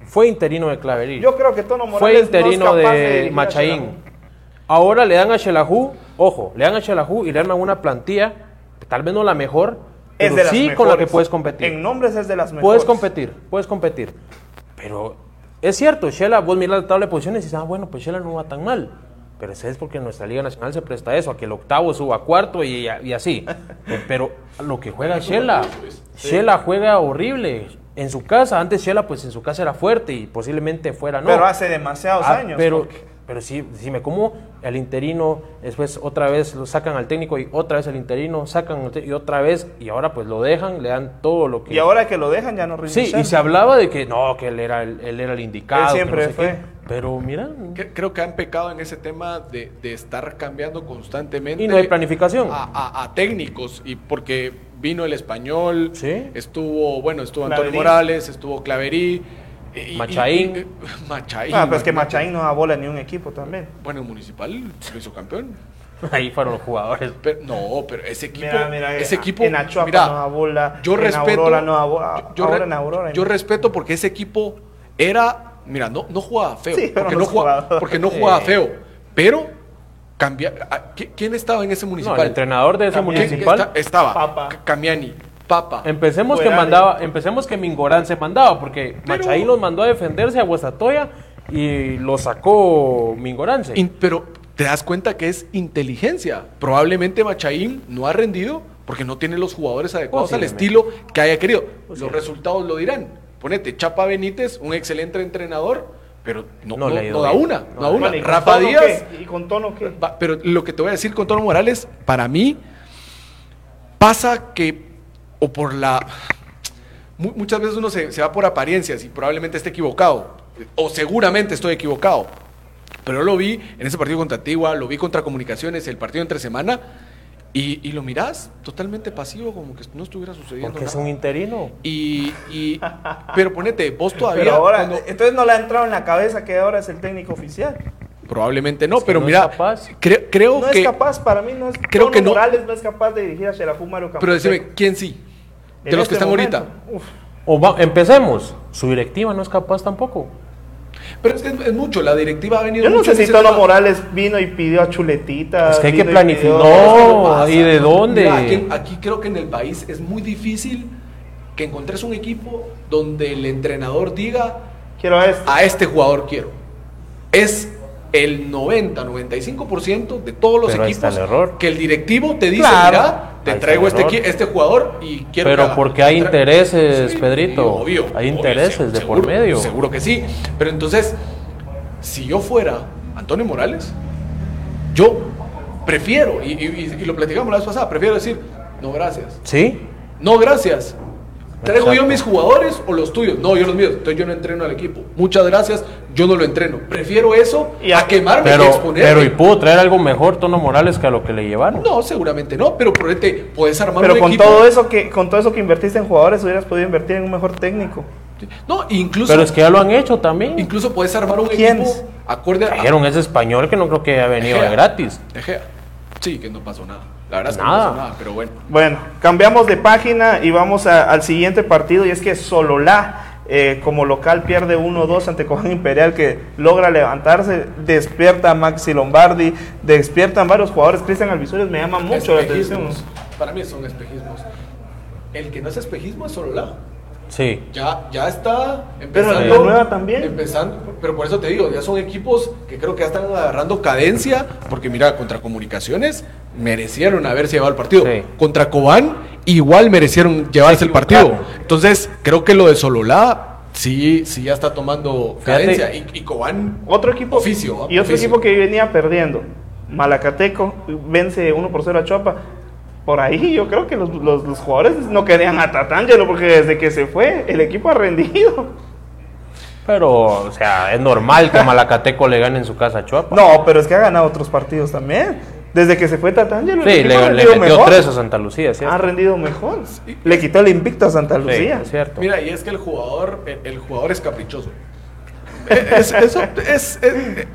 [SPEAKER 3] fue interino de Claverí.
[SPEAKER 1] Yo creo que Tono Morales
[SPEAKER 3] fue
[SPEAKER 1] no es
[SPEAKER 3] interino
[SPEAKER 1] capaz de
[SPEAKER 3] de, Machaín. Ahora le dan a Shelahu, ojo, le dan a Shelahu y le arman una plantilla, tal vez no la mejor,
[SPEAKER 1] Es
[SPEAKER 3] pero
[SPEAKER 1] de
[SPEAKER 3] sí con la que puedes competir.
[SPEAKER 1] En nombres es de las mejores.
[SPEAKER 3] Puedes competir, puedes competir. Pero es cierto, Shela, vos miras la tabla de posiciones y dices, ah, bueno, pues Shela no va tan mal. Pero eso es porque nuestra Liga Nacional se presta a eso, a que el octavo suba a cuarto y, y así. <laughs> Pero lo que juega Shela, Shela juega horrible. En su casa, antes Shela, pues en su casa era fuerte y posiblemente fuera no.
[SPEAKER 1] Pero hace demasiados
[SPEAKER 3] Ah,
[SPEAKER 1] años.
[SPEAKER 3] Pero,
[SPEAKER 1] porque-
[SPEAKER 3] pero sí, sí me como el interino, después otra vez lo sacan al técnico y otra vez el interino, sacan y otra vez, y ahora pues lo dejan, le dan todo lo que...
[SPEAKER 1] Y ahora que lo dejan ya no rinde
[SPEAKER 3] Sí, y se hablaba de que no, que él era el, él era el indicado.
[SPEAKER 1] Él siempre
[SPEAKER 3] no sé
[SPEAKER 1] fue.
[SPEAKER 3] qué. Pero mira,
[SPEAKER 2] Creo que han pecado en ese tema de, de estar cambiando constantemente.
[SPEAKER 3] Y no hay planificación.
[SPEAKER 2] A, a- a técnicos. Y porque vino el español,
[SPEAKER 3] Sí.
[SPEAKER 2] estuvo, bueno, estuvo Antonio. Morales, estuvo Claverí. Y-
[SPEAKER 3] Machaín.
[SPEAKER 2] y- y- <laughs> Machaín.
[SPEAKER 1] Ah, pero es que. Machaín no da bola ni un equipo también.
[SPEAKER 2] Bueno, Municipal lo hizo campeón.
[SPEAKER 3] Ahí fueron los jugadores.
[SPEAKER 2] Pero, no, pero ese equipo.
[SPEAKER 1] Mira, mira,
[SPEAKER 2] ese equipo.
[SPEAKER 1] en Achuapa
[SPEAKER 2] mira,
[SPEAKER 1] no da bola,
[SPEAKER 2] Yo
[SPEAKER 1] en
[SPEAKER 2] respeto.
[SPEAKER 1] Aurora no da bola,
[SPEAKER 2] yo, yo
[SPEAKER 1] ahora
[SPEAKER 2] re-
[SPEAKER 1] en Aurora,
[SPEAKER 2] yo
[SPEAKER 1] ¿no?
[SPEAKER 2] respeto porque ese equipo era. Mira, no, no jugaba feo.
[SPEAKER 1] Sí,
[SPEAKER 2] porque, no jugaba,
[SPEAKER 1] jugadores.
[SPEAKER 2] porque no
[SPEAKER 3] Sí.
[SPEAKER 2] jugaba feo. Pero. Cambia, ah, ¿qui- ¿Quién estaba en ese
[SPEAKER 3] No,
[SPEAKER 2] municipal?
[SPEAKER 3] el entrenador de ese
[SPEAKER 1] También.
[SPEAKER 2] ¿Quién
[SPEAKER 3] municipal.
[SPEAKER 2] esta- estaba
[SPEAKER 1] Papa.
[SPEAKER 2] Camiani, Papa.
[SPEAKER 3] Empecemos que
[SPEAKER 1] de-
[SPEAKER 3] mandaba, empecemos que Mingorán se mandaba, porque
[SPEAKER 2] Pero-
[SPEAKER 3] Machaín los mandó a defenderse a Guastatoya y lo sacó Mingorance.
[SPEAKER 2] In- pero te das cuenta que es inteligencia. Probablemente Machaín no ha rendido porque no tiene los jugadores adecuados al
[SPEAKER 3] Posiblemente.
[SPEAKER 2] estilo que haya querido. Los resultados lo dirán. Ponete, Chapa Benítez, un excelente entrenador, pero no,
[SPEAKER 3] No
[SPEAKER 2] no-
[SPEAKER 3] le ha ido
[SPEAKER 2] no da una. No, da una.
[SPEAKER 1] Bueno, ¿y con
[SPEAKER 2] Rafa Díaz.
[SPEAKER 1] qué? ¿Y con tono qué?
[SPEAKER 2] pero lo que te voy a decir con Tono Morales, para mí, pasa que, o por la. mu- Muchas veces uno se, se va por apariencias y probablemente esté equivocado, o seguramente estoy equivocado. Pero yo lo vi en ese partido contra Antigua, lo vi contra Comunicaciones, el partido entre semana, y, y lo mirás totalmente pasivo, como que no estuviera sucediendo
[SPEAKER 3] porque es un interino.
[SPEAKER 2] Y, y- pero ponete, vos todavía.
[SPEAKER 1] Pero ahora,
[SPEAKER 2] cuando-
[SPEAKER 1] entonces no le ha entrado en la cabeza que ahora es el técnico oficial.
[SPEAKER 2] probablemente no,
[SPEAKER 3] que
[SPEAKER 2] pero
[SPEAKER 3] no es
[SPEAKER 2] mira,
[SPEAKER 3] capaz.
[SPEAKER 2] cre- creo
[SPEAKER 1] No
[SPEAKER 2] que.
[SPEAKER 1] es capaz, para mí no es
[SPEAKER 2] creo que no.
[SPEAKER 1] Morales no es capaz de dirigir a Xerajú Mario
[SPEAKER 2] Pero decime, ¿quién sí? De
[SPEAKER 1] En
[SPEAKER 2] los que
[SPEAKER 1] este
[SPEAKER 2] están
[SPEAKER 1] momento,
[SPEAKER 2] ahorita.
[SPEAKER 1] uf.
[SPEAKER 3] O va- empecemos. Su directiva no es capaz tampoco.
[SPEAKER 2] Pero es que es, es mucho, la directiva ha venido
[SPEAKER 1] Yo no
[SPEAKER 2] mucho
[SPEAKER 1] sé si Tono
[SPEAKER 2] tema.
[SPEAKER 1] Morales vino y pidió a Chuletita.
[SPEAKER 3] Es que hay que
[SPEAKER 1] y
[SPEAKER 3] planificar. No,
[SPEAKER 2] pasa.
[SPEAKER 3] ¿y de dónde?
[SPEAKER 2] Mira, aquí, aquí creo que en el país es muy difícil que encontres un equipo donde el entrenador diga
[SPEAKER 1] Quiero a este.
[SPEAKER 2] a este jugador quiero. Es el 90-95% de todos los
[SPEAKER 3] Pero ahí está
[SPEAKER 2] equipos
[SPEAKER 3] el error.
[SPEAKER 2] que el directivo te dice,
[SPEAKER 1] Claro.
[SPEAKER 2] mira, te traigo este, este jugador y quiero
[SPEAKER 3] Pero
[SPEAKER 2] que haga".
[SPEAKER 3] porque hay intereses, Pedrito. Hay intereses
[SPEAKER 2] se-
[SPEAKER 3] de por medio.
[SPEAKER 2] Seguro que sí. Pero entonces, si yo fuera Antonio Morales, yo prefiero, y, y- y lo platicamos la vez pasada, prefiero decir, no gracias.
[SPEAKER 3] ¿Sí?
[SPEAKER 2] No, gracias. ¿Traigo yo mis jugadores o los tuyos? No, yo los míos. Entonces yo no entreno al equipo. Muchas gracias, yo no lo entreno. Prefiero eso
[SPEAKER 1] Y a-
[SPEAKER 2] quemarme y
[SPEAKER 3] Pero,
[SPEAKER 2] exponerme.
[SPEAKER 3] pero ¿y pudo traer algo mejor Tono Morales que a lo que le llevaron?
[SPEAKER 2] No, seguramente no, pero ponete, puedes armar
[SPEAKER 1] Pero
[SPEAKER 2] un
[SPEAKER 1] con
[SPEAKER 2] equipo.
[SPEAKER 1] todo eso que con todo eso que invertiste en jugadores hubieras podido invertir en un mejor técnico.
[SPEAKER 2] No, incluso,
[SPEAKER 3] Pero es que ya lo han hecho también.
[SPEAKER 2] incluso puedes armar un
[SPEAKER 1] ¿Quiénes?
[SPEAKER 2] equipo acorde a.
[SPEAKER 3] Trajeron ese español que no creo que haya venido de
[SPEAKER 2] Ejea.
[SPEAKER 3] gratis.
[SPEAKER 2] De Gea. Sí, que no pasó nada. La verdad es que
[SPEAKER 3] Nada.
[SPEAKER 2] no pasó nada, pero bueno.
[SPEAKER 1] Bueno, cambiamos de página y vamos a- al siguiente partido y es que Sololá eh, como local pierde 1-2 ante Coján Imperial que logra levantarse, despierta a Maxi Lombardi, despiertan varios jugadores, Cristian Alvisurios me llama mucho la atención.
[SPEAKER 2] Para mí son espejismos. El que no es espejismo es solo la.
[SPEAKER 3] Sí.
[SPEAKER 2] Ya, ya está
[SPEAKER 1] Pero
[SPEAKER 2] empezando.
[SPEAKER 1] la nueva también.
[SPEAKER 2] Empezando, pero por eso te digo, ya son equipos que creo que ya están agarrando cadencia, porque mira, contra Comunicaciones merecieron haberse llevado el partido.
[SPEAKER 3] Sí.
[SPEAKER 2] Contra Cobán igual merecieron llevarse el partido. Entonces, creo que lo de Sololá sí, sí ya está tomando
[SPEAKER 3] Fíjate.
[SPEAKER 2] cadencia. Y, y Cobán,
[SPEAKER 1] Otro equipo
[SPEAKER 2] Oficio,
[SPEAKER 1] y otro
[SPEAKER 2] Oficio.
[SPEAKER 1] equipo que venía perdiendo, Malacateco vence 1 por 0 a Chuapa. Por ahí yo creo que los, los- los jugadores no querían a Tatangelo porque desde que se fue el equipo ha rendido.
[SPEAKER 3] Pero, o sea, es normal que Malacateco le gane en su casa a Chuapa.
[SPEAKER 1] No, pero es que ha ganado otros partidos también. Desde que se fue Tatangelo, el
[SPEAKER 3] Sí,
[SPEAKER 1] equipo ha
[SPEAKER 3] le, le
[SPEAKER 1] rendido
[SPEAKER 3] metió
[SPEAKER 1] mejor.
[SPEAKER 3] tres a Santa Lucía, ¿cierto?
[SPEAKER 1] Ha rendido mejor. Le quitó el invicto a Santa
[SPEAKER 3] Sí,
[SPEAKER 1] Lucía.
[SPEAKER 3] es cierto.
[SPEAKER 2] Mira, y es que el jugador, el, el jugador es caprichoso. <laughs> Es- eso es, es-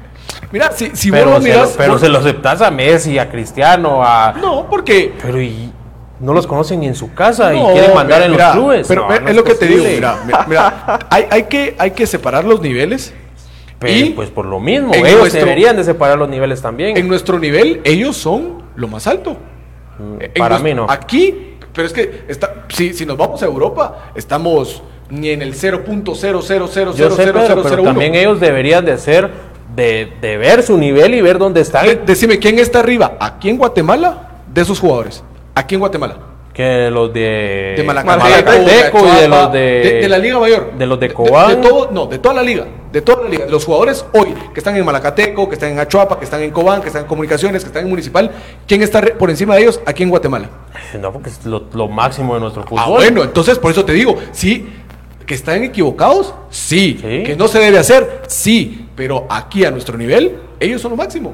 [SPEAKER 2] mira, si, si vos
[SPEAKER 3] pero
[SPEAKER 2] lo
[SPEAKER 3] se,
[SPEAKER 2] miras,
[SPEAKER 3] lo, pero
[SPEAKER 2] vos-
[SPEAKER 3] se lo aceptas a Messi, a Cristiano, a...
[SPEAKER 2] no, porque
[SPEAKER 3] Pero y no los conocen ni en su casa
[SPEAKER 2] No,
[SPEAKER 3] y quieren mandar
[SPEAKER 2] mira,
[SPEAKER 3] en
[SPEAKER 2] mira,
[SPEAKER 3] los clubes.
[SPEAKER 2] Pero
[SPEAKER 3] No,
[SPEAKER 2] es
[SPEAKER 3] no
[SPEAKER 2] lo que te digo, mira, mira, mira, hay, hay que, hay que separar los niveles.
[SPEAKER 3] Pero,
[SPEAKER 2] y
[SPEAKER 3] pues por lo mismo, ellos
[SPEAKER 2] nuestro-
[SPEAKER 3] deberían de separar los niveles también.
[SPEAKER 2] en nuestro nivel, ellos son lo más alto.
[SPEAKER 3] Mm, Para mí no.
[SPEAKER 2] Aquí, pero es que está, si, si nos vamos a Europa, estamos ni en el 0.000000001.
[SPEAKER 3] Yo sé, Pedro, pero también ellos deberían de ser, de, de ver su nivel y ver dónde están.
[SPEAKER 2] De- decime, ¿quién está arriba? Aquí en Guatemala, de esos jugadores. Aquí en Guatemala.
[SPEAKER 3] Que los de,
[SPEAKER 2] De Malacateco,
[SPEAKER 3] Malacateco y de los de,
[SPEAKER 2] de, de la Liga Mayor.
[SPEAKER 3] De los de
[SPEAKER 2] De,
[SPEAKER 3] Cobán.
[SPEAKER 2] todo, no, de toda la liga. De toda la liga. Los jugadores hoy que están en Malacateco, que están en Achuapa, que están en Cobán, que están en Comunicaciones, que están en Municipal. ¿Quién está por encima de ellos aquí en Guatemala?
[SPEAKER 3] No, porque es lo, lo máximo de nuestro fútbol.
[SPEAKER 2] Ah, bueno, entonces por eso te digo, sí, que están equivocados, sí.
[SPEAKER 3] Sí.
[SPEAKER 2] Que no se debe hacer, sí. Pero aquí a nuestro nivel, ellos son lo máximo.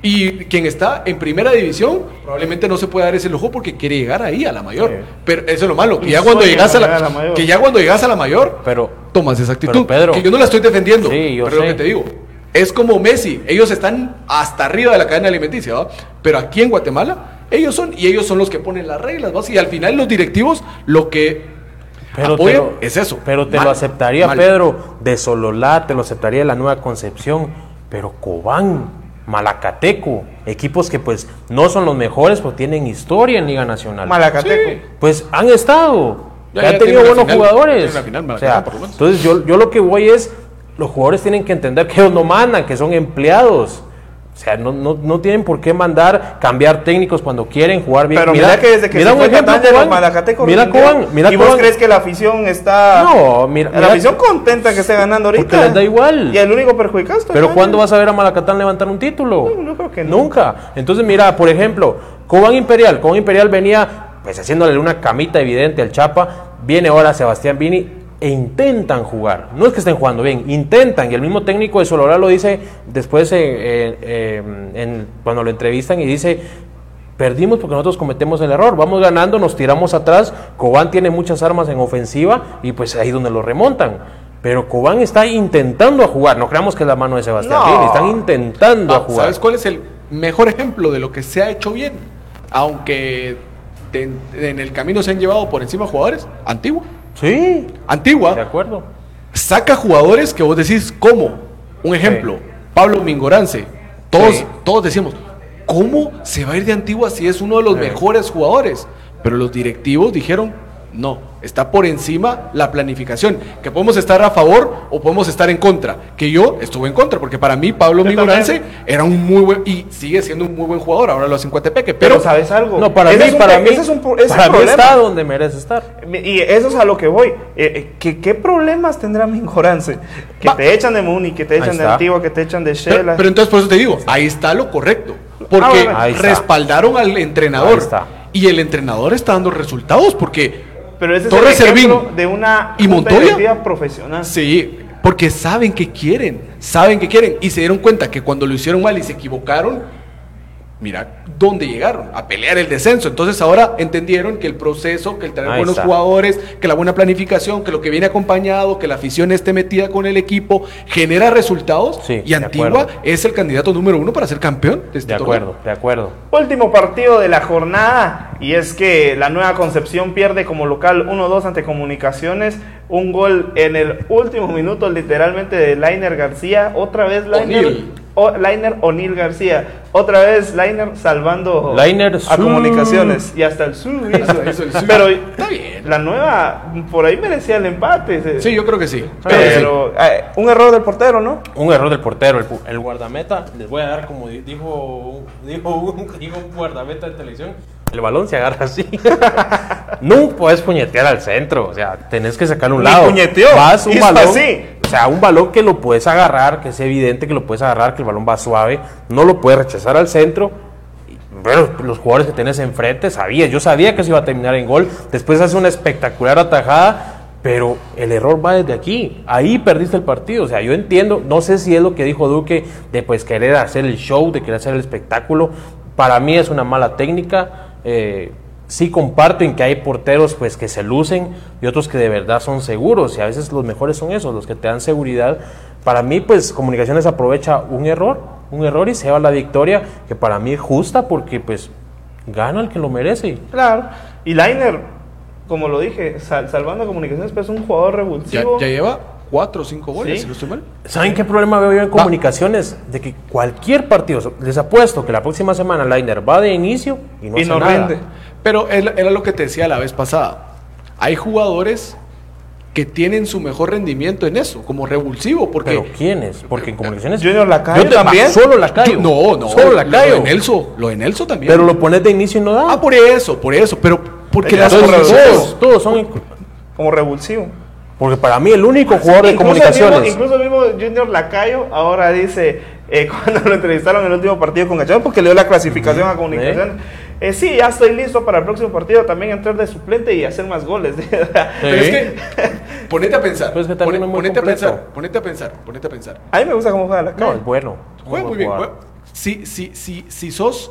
[SPEAKER 2] Y quien está en primera división probablemente no se puede dar ese lujo porque quiere llegar ahí a la mayor.
[SPEAKER 1] Sí.
[SPEAKER 2] Pero eso es lo malo, que
[SPEAKER 1] Y
[SPEAKER 2] ya cuando llegas a la,
[SPEAKER 1] a la mayor.
[SPEAKER 2] que ya cuando llegas a la mayor,
[SPEAKER 3] Pero
[SPEAKER 2] tomas esa actitud.
[SPEAKER 3] Pero, Pedro-
[SPEAKER 2] que yo no la estoy defendiendo,
[SPEAKER 3] Sí, yo
[SPEAKER 2] pero lo
[SPEAKER 3] sé.
[SPEAKER 2] que te digo, es como Messi, ellos están hasta arriba de la cadena alimenticia, ¿va? Pero aquí en Guatemala, ellos son, y ellos son los que ponen las reglas, ¿va? Y al final los directivos lo que
[SPEAKER 3] Pero
[SPEAKER 2] apoyan
[SPEAKER 3] te lo-
[SPEAKER 2] es eso.
[SPEAKER 3] Pero te
[SPEAKER 2] Mal,
[SPEAKER 3] lo aceptaría,
[SPEAKER 2] mal.
[SPEAKER 3] Pedro, de Sololá, te lo aceptaría de la Nueva Concepción, pero Cobán, Malacateco, equipos que pues no son los mejores, pero tienen historia en Liga Nacional.
[SPEAKER 1] Malacateco.
[SPEAKER 3] Pues han estado,
[SPEAKER 2] Ya-
[SPEAKER 3] han tenido buenos
[SPEAKER 2] final,
[SPEAKER 3] jugadores.
[SPEAKER 2] tiene una final,
[SPEAKER 3] O
[SPEAKER 2] Malacateco,
[SPEAKER 3] sea,
[SPEAKER 2] por lo menos.
[SPEAKER 3] entonces yo, yo lo que voy es, los jugadores tienen que entender que ellos no mandan, que son empleados. O sea, no, no, no tienen por qué mandar, cambiar técnicos cuando quieren jugar bien.
[SPEAKER 1] Pero mira, que desde que
[SPEAKER 3] mira
[SPEAKER 1] se fue Cataño,
[SPEAKER 3] Cobán.
[SPEAKER 1] Malacatecos
[SPEAKER 3] Mira. Cobán, mira
[SPEAKER 1] ¿Y vos
[SPEAKER 3] Cobán.
[SPEAKER 1] crees que la afición está...
[SPEAKER 3] No, mira-
[SPEAKER 1] La
[SPEAKER 3] mira-
[SPEAKER 1] afición contenta que esté ganando ahorita.
[SPEAKER 3] Porque les da igual.
[SPEAKER 1] Y el único perjudicado
[SPEAKER 3] Pero. ¿cuándo vas a ver a Malacatán levantar un título?
[SPEAKER 1] No, yo creo que no.
[SPEAKER 3] Nunca. Entonces, mira, por ejemplo, Cobán Imperial. Cobán Imperial venía pues haciéndole una camita evidente al Chapa. Viene ahora Sebastián Vini e intentan jugar. No es que estén jugando bien, intentan. Y el mismo técnico de Solora lo dice después eh, eh, en- cuando lo entrevistan y dice... Perdimos porque nosotros cometemos el error. Vamos ganando, nos tiramos atrás. Cobán tiene muchas armas en ofensiva y pues ahí donde lo remontan. Pero Cobán está intentando a jugar. No creamos que es la mano de Sebastián
[SPEAKER 1] No.
[SPEAKER 3] Están intentando a
[SPEAKER 2] Ah,
[SPEAKER 3] jugar.
[SPEAKER 2] ¿Sabes cuál es el mejor ejemplo de lo que se ha hecho bien? Aunque en el camino se han llevado por encima jugadores. Antigua.
[SPEAKER 3] Sí,
[SPEAKER 2] Antigua.
[SPEAKER 3] de acuerdo.
[SPEAKER 2] saca jugadores que vos decís, ¿cómo? Un ejemplo, Pablo Mingorance. Todos,
[SPEAKER 3] Sí.
[SPEAKER 2] todos decimos, ¿cómo se va a ir de Antigua si es uno de los
[SPEAKER 3] Sí.
[SPEAKER 2] mejores jugadores? Pero los directivos dijeron, no, está por encima la planificación, que podemos estar a favor o podemos estar en contra. Que yo estuve en contra, porque para mí Pablo
[SPEAKER 1] también.
[SPEAKER 2] era un muy buen, y sigue siendo un muy buen jugador, ahora lo hace en Coatepeque, pero,
[SPEAKER 1] Pero ¿sabes algo?
[SPEAKER 3] No, para
[SPEAKER 1] Ese
[SPEAKER 3] mí,
[SPEAKER 1] es
[SPEAKER 3] para mí,
[SPEAKER 1] ese es un, ese es
[SPEAKER 3] para mí está donde merece estar.
[SPEAKER 1] Y eso es a lo que voy. Eh, eh, ¿qué, qué problemas tendrá Mingorance? Que
[SPEAKER 2] Va.
[SPEAKER 1] te echan de Muni, que te echan de. Antigua, que te echan de Shela.
[SPEAKER 2] pero entonces por eso te digo, ahí está lo correcto, porque
[SPEAKER 1] Ah,
[SPEAKER 2] respaldaron al entrenador y el entrenador está dando resultados porque
[SPEAKER 1] Pero ese
[SPEAKER 2] Torres
[SPEAKER 1] es el
[SPEAKER 2] Servín
[SPEAKER 1] de una
[SPEAKER 2] y Montoya.
[SPEAKER 1] profesional.
[SPEAKER 2] Sí, porque saben que quieren, saben que quieren y se dieron cuenta que cuando lo hicieron mal y se equivocaron, mira dónde llegaron, a pelear el descenso. Entonces ahora entendieron que el proceso, que el tener
[SPEAKER 3] Ahí
[SPEAKER 2] buenos
[SPEAKER 3] está.
[SPEAKER 2] jugadores, que la buena planificación, que lo que viene acompañado, que la afición esté metida con el equipo, genera resultados
[SPEAKER 3] Sí,
[SPEAKER 2] y Antigua es el candidato número uno para ser campeón de este
[SPEAKER 3] De
[SPEAKER 2] torneo.
[SPEAKER 3] acuerdo, de acuerdo.
[SPEAKER 1] Último partido de la jornada y es que la Nueva Concepción pierde como local 1-2 ante Comunicaciones, un gol en el último minuto literalmente de Lainer García, otra vez Lainer
[SPEAKER 2] O'Neal.
[SPEAKER 1] O, Lainer O'Neal García, otra vez Lainer salvando a
[SPEAKER 3] su.
[SPEAKER 1] Comunicaciones y hasta el su <laughs> hizo.
[SPEAKER 2] Hizo el su.
[SPEAKER 1] Pero
[SPEAKER 2] Está bien.
[SPEAKER 1] la nueva por ahí merecía el empate.
[SPEAKER 2] Sí, yo creo que sí.
[SPEAKER 1] pero eh, un error del portero, ¿no?
[SPEAKER 3] Un error del portero, el, guardameta, les voy a dar como di- dijo, <laughs> dijo, un, dijo un guardameta de televisión, el balón se agarra así. <laughs> no puedes puñetear al centro, o sea, tenés que sacarle un
[SPEAKER 1] Ni
[SPEAKER 3] lado.
[SPEAKER 1] puñeteó,
[SPEAKER 3] Vas un
[SPEAKER 1] hizo
[SPEAKER 3] balón,
[SPEAKER 1] así.
[SPEAKER 3] O sea, un balón que lo puedes agarrar, que es evidente que lo puedes agarrar, que el balón va suave, no lo puedes rechazar al centro. Bueno, los jugadores que tenés enfrente, sabías, yo sabía que se iba a terminar en gol, después hace una espectacular atajada, pero el error va desde aquí. Ahí perdiste el partido. O sea, yo entiendo, no sé si es lo que dijo Duque de pues querer hacer el show, de querer hacer el espectáculo. Para mí es una mala técnica. Eh, sí comparto en que hay porteros pues que se lucen y otros que de verdad son seguros. Y a veces los mejores son esos, los que te dan seguridad. Para mí, pues Comunicaciones aprovecha un error, un error y se lleva la victoria, que para mí es justa porque pues gana el que lo merece.
[SPEAKER 1] Claro. Y Lainer, como lo dije, sal- salvando comunicaciones, pues es un jugador revulsivo.
[SPEAKER 2] ya lleva cuatro o cinco goles,
[SPEAKER 1] Sí.
[SPEAKER 2] si no estoy mal.
[SPEAKER 3] ¿Saben qué problema veo yo en comunicaciones? De que cualquier partido, les apuesto que la próxima semana Liner va de inicio y no,
[SPEAKER 1] Y
[SPEAKER 3] hace
[SPEAKER 1] no
[SPEAKER 3] nada.
[SPEAKER 1] rinde.
[SPEAKER 2] Pero era lo que te decía la vez pasada. Hay jugadores que tienen su mejor rendimiento en eso, como revulsivo, porque
[SPEAKER 3] ¿Pero quiénes? Porque en comunicaciones...
[SPEAKER 1] Junior Lacayo
[SPEAKER 3] Yo te-
[SPEAKER 1] también.
[SPEAKER 3] Solo Lacayo.
[SPEAKER 2] Yo- no, no,
[SPEAKER 3] Solo
[SPEAKER 2] Lo
[SPEAKER 3] Lacayo.
[SPEAKER 2] de Nelson, lo de Nelson también.
[SPEAKER 3] Pero lo pones de inicio y no da.
[SPEAKER 2] ah, por eso, por eso, pero porque las
[SPEAKER 3] todos, todos son...
[SPEAKER 1] Como revulsivo.
[SPEAKER 3] Porque para mí el único jugador de
[SPEAKER 1] el
[SPEAKER 3] comunicaciones...
[SPEAKER 1] mismo- Incluso el mismo Junior Lacayo ahora dice, eh, <laughs> cuando lo entrevistaron en el último partido con Gachón, porque le dio la clasificación a comunicaciones. eh, sí, ya estoy listo para el próximo partido también entrar de suplente y hacer más goles. <laughs>
[SPEAKER 2] Pero es que, <laughs> ponete a pensar,
[SPEAKER 3] Pues que
[SPEAKER 2] ponete a pensar, ponete a pensar, ponete a pensar.
[SPEAKER 1] a mí me gusta cómo juega Lacayo.
[SPEAKER 3] No, es bueno.
[SPEAKER 2] Juega muy bien, juega- si, si, si, si sos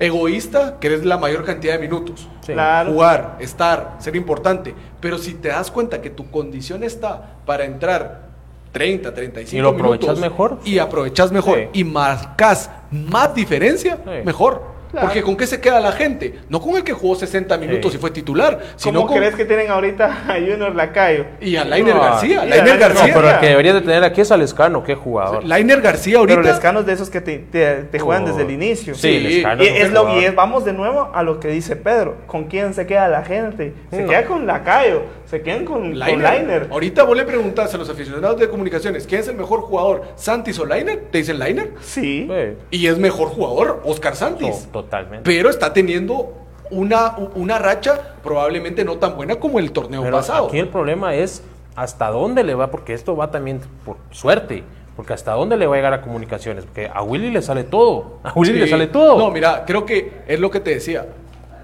[SPEAKER 2] egoísta, querés la mayor cantidad de minutos.
[SPEAKER 3] Sí.
[SPEAKER 1] Claro.
[SPEAKER 2] Jugar, estar, ser importante. Pero si te das cuenta que tu condición está para entrar 30, 35
[SPEAKER 3] Y lo aprovechas
[SPEAKER 2] minutos
[SPEAKER 3] mejor.
[SPEAKER 2] Y aprovechas mejor.
[SPEAKER 3] Sí.
[SPEAKER 2] Y marcas más diferencia,
[SPEAKER 3] Sí.
[SPEAKER 2] mejor.
[SPEAKER 1] Claro.
[SPEAKER 2] Porque ¿con qué se queda la gente? No con el que jugó 60 minutos
[SPEAKER 3] Sí.
[SPEAKER 2] y fue titular, sino
[SPEAKER 1] ¿Cómo
[SPEAKER 2] con...
[SPEAKER 1] crees que tienen ahorita a Junior Lacayo?
[SPEAKER 2] Y a Lainer
[SPEAKER 3] No,
[SPEAKER 2] García. Lainer
[SPEAKER 1] Lainer
[SPEAKER 3] No,
[SPEAKER 2] García.
[SPEAKER 3] pero el que deberías de tener aquí es a Lescano, qué jugador.
[SPEAKER 2] Lainer García
[SPEAKER 1] Pero
[SPEAKER 2] ahorita...
[SPEAKER 1] Lescano es de esos que te, te- te juegan
[SPEAKER 3] Oh.
[SPEAKER 1] desde el inicio.
[SPEAKER 3] Sí,
[SPEAKER 2] Sí.
[SPEAKER 3] Lescano
[SPEAKER 1] Y,
[SPEAKER 3] es
[SPEAKER 1] lo, y es- vamos de nuevo a lo que dice Pedro. ¿Con quién se queda la gente? Se
[SPEAKER 3] No.
[SPEAKER 1] queda con Lacayo, se quedan con con
[SPEAKER 2] Lainer. Ahorita vos le preguntas a los aficionados de comunicaciones quién es el mejor jugador, Santis o Lainer, te dicen Lainer.
[SPEAKER 1] Sí.
[SPEAKER 3] Sí.
[SPEAKER 2] Y es mejor jugador, Oscar Santis.
[SPEAKER 3] To- totalmente.
[SPEAKER 2] Pero está teniendo una, una racha probablemente no tan buena como el torneo
[SPEAKER 3] Pero
[SPEAKER 2] pasado.
[SPEAKER 3] aquí el problema es hasta dónde le va, porque esto va también por suerte, porque hasta dónde le va a llegar a comunicaciones, porque a Willy le sale todo, a Willy
[SPEAKER 2] Sí.
[SPEAKER 3] le sale todo.
[SPEAKER 2] No, mira, creo que es lo que te decía.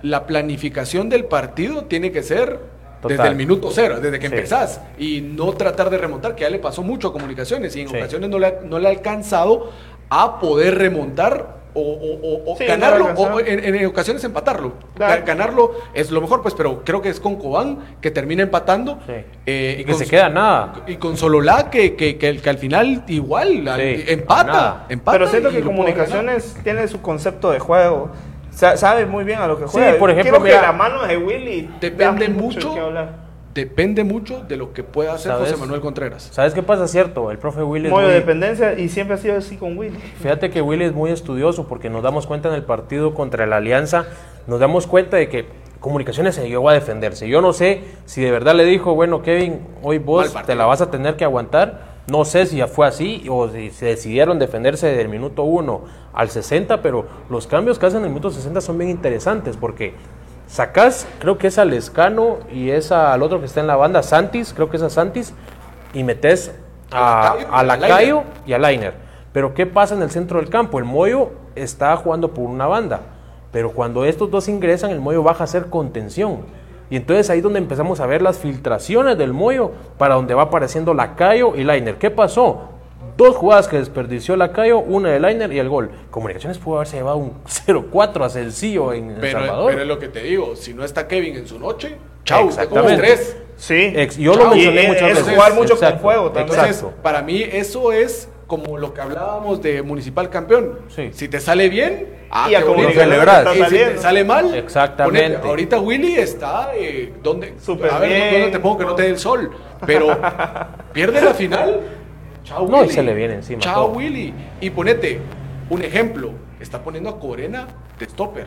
[SPEAKER 2] La planificación del partido tiene que ser
[SPEAKER 3] Total.
[SPEAKER 2] desde el minuto cero, desde que
[SPEAKER 3] Sí.
[SPEAKER 2] empezás. Y no tratar de remontar, que ya le pasó mucho a comunicaciones y en
[SPEAKER 3] Sí.
[SPEAKER 2] ocasiones no le, no le ha alcanzado a poder remontar o, o- o- o
[SPEAKER 1] Sí, no
[SPEAKER 2] ganarlo, o en, en ocasiones empatarlo. Ganarlo es lo mejor, pues, pero creo que es con Cobán que termina empatando.
[SPEAKER 3] Sí.
[SPEAKER 2] eh,
[SPEAKER 3] y que
[SPEAKER 2] con-
[SPEAKER 3] se queda nada.
[SPEAKER 2] Y con Sololá que, que, que, que al final igual al-
[SPEAKER 3] Sí,
[SPEAKER 2] empata.
[SPEAKER 1] Pero siento que. Comunicaciones tiene su concepto de juego. Sa- sabe muy bien a lo que
[SPEAKER 3] Sí,
[SPEAKER 1] juega.
[SPEAKER 3] por ejemplo,
[SPEAKER 1] Quiero que la mano de Willy
[SPEAKER 2] depende mucho
[SPEAKER 1] hablar.
[SPEAKER 2] Depende mucho de lo que pueda hacer
[SPEAKER 3] ¿Sabes?
[SPEAKER 2] José Manuel Contreras.
[SPEAKER 3] ¿Sabes qué pasa? Cierto, el profe Willy es
[SPEAKER 1] Muy de dependencia y siempre ha sido así con Willy.
[SPEAKER 3] Fíjate que Willy es muy estudioso porque nos damos cuenta en el partido contra la Alianza, nos damos cuenta de que Comunicaciones se llegó a defenderse. Yo no sé si de verdad le dijo, bueno, Kevin, hoy vos te la vas a tener que aguantar. No sé si ya fue así o si se decidieron defenderse del minuto 1 al 60, pero los cambios que hacen en el minuto 60 son bien interesantes porque sacás, creo que es a Lescano y es al otro que está en la banda, Santis, creo que es a Santis, y metes a, a Lacayo y a Lainer. Pero ¿qué pasa en el centro del campo? El Moyo está jugando por una banda, pero cuando estos dos ingresan, el Moyo baja a hacer contención. Y entonces ahí es donde empezamos a ver las filtraciones del Moyo para donde va apareciendo Lacayo y Lainer. ¿Qué pasó? Dos jugadas que desperdició Lacayo, una de Lainer y el gol. Comunicaciones pudo haberse llevado un <laughs> 0-4 a Sencillo en El Salvador.
[SPEAKER 2] pero es lo que te digo, si no está Kevin en su noche, chau,
[SPEAKER 3] Exactamente.
[SPEAKER 2] tres.
[SPEAKER 1] Sí.
[SPEAKER 3] Ex- yo lo mencioné
[SPEAKER 1] Y
[SPEAKER 3] muchas
[SPEAKER 1] es
[SPEAKER 3] veces.
[SPEAKER 1] jugar mucho con fuego también.
[SPEAKER 2] Entonces,
[SPEAKER 3] Exacto.
[SPEAKER 2] para mí eso es como lo que hablábamos de municipal campeón.
[SPEAKER 3] Sí.
[SPEAKER 2] Si te sale bien, ah,
[SPEAKER 1] Y a. Comunicaciones
[SPEAKER 3] celebrar.
[SPEAKER 2] Y si te sale mal,
[SPEAKER 3] Exactamente.
[SPEAKER 2] ponete- ahorita Willy está eh, donde
[SPEAKER 1] Súper
[SPEAKER 2] a ver
[SPEAKER 1] bien.
[SPEAKER 2] dónde te pongo que no te dé el sol, pero <laughs> pierde la final. Chao
[SPEAKER 3] No, y
[SPEAKER 2] Willy.
[SPEAKER 3] se le viene encima
[SPEAKER 2] Chao
[SPEAKER 3] todo.
[SPEAKER 2] Willy. Y ponete un ejemplo, está poniendo a Corena de stopper.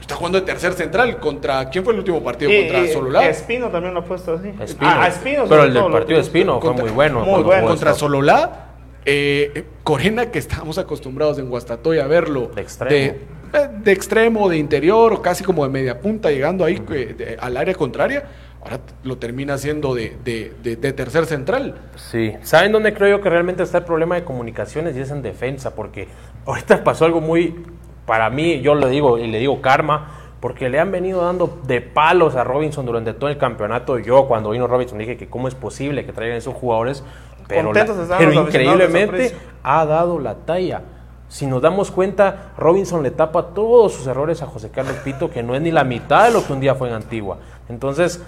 [SPEAKER 2] Está jugando de tercer central contra ¿quién fue el último partido?
[SPEAKER 1] Y-
[SPEAKER 2] contra
[SPEAKER 1] y
[SPEAKER 2] Sololá.
[SPEAKER 1] Espino también lo ha puesto así.
[SPEAKER 3] Espino.
[SPEAKER 1] Ah, Espino
[SPEAKER 3] pero el del partido de. Espino fue
[SPEAKER 2] Contra-
[SPEAKER 3] muy bueno.
[SPEAKER 1] muy bueno.
[SPEAKER 2] contra. Sololá, eh, Corena, que estamos acostumbrados en Guastatoya a verlo
[SPEAKER 3] De extremo.
[SPEAKER 2] de, eh, de extremo, de interior, o casi como de media punta, llegando ahí eh, de- al área contraria, ahora lo termina haciendo de, de- de- de tercer central.
[SPEAKER 3] Sí, ¿saben dónde creo yo que realmente está el problema de comunicaciones y es en defensa? Porque ahorita <laughs> pasó algo muy, para mí, yo le digo y le digo karma, porque le han venido dando de palos a Robinson durante todo el campeonato. Yo cuando vino Robinson dije que cómo es posible que traigan esos jugadores, pero,
[SPEAKER 1] Contentos
[SPEAKER 3] la- pero increíblemente ha dado la talla. Si nos damos cuenta, Robinson le tapa todos sus errores a José Carlos Pito, que no es ni la mitad de lo que un día fue en Antigua. Entonces,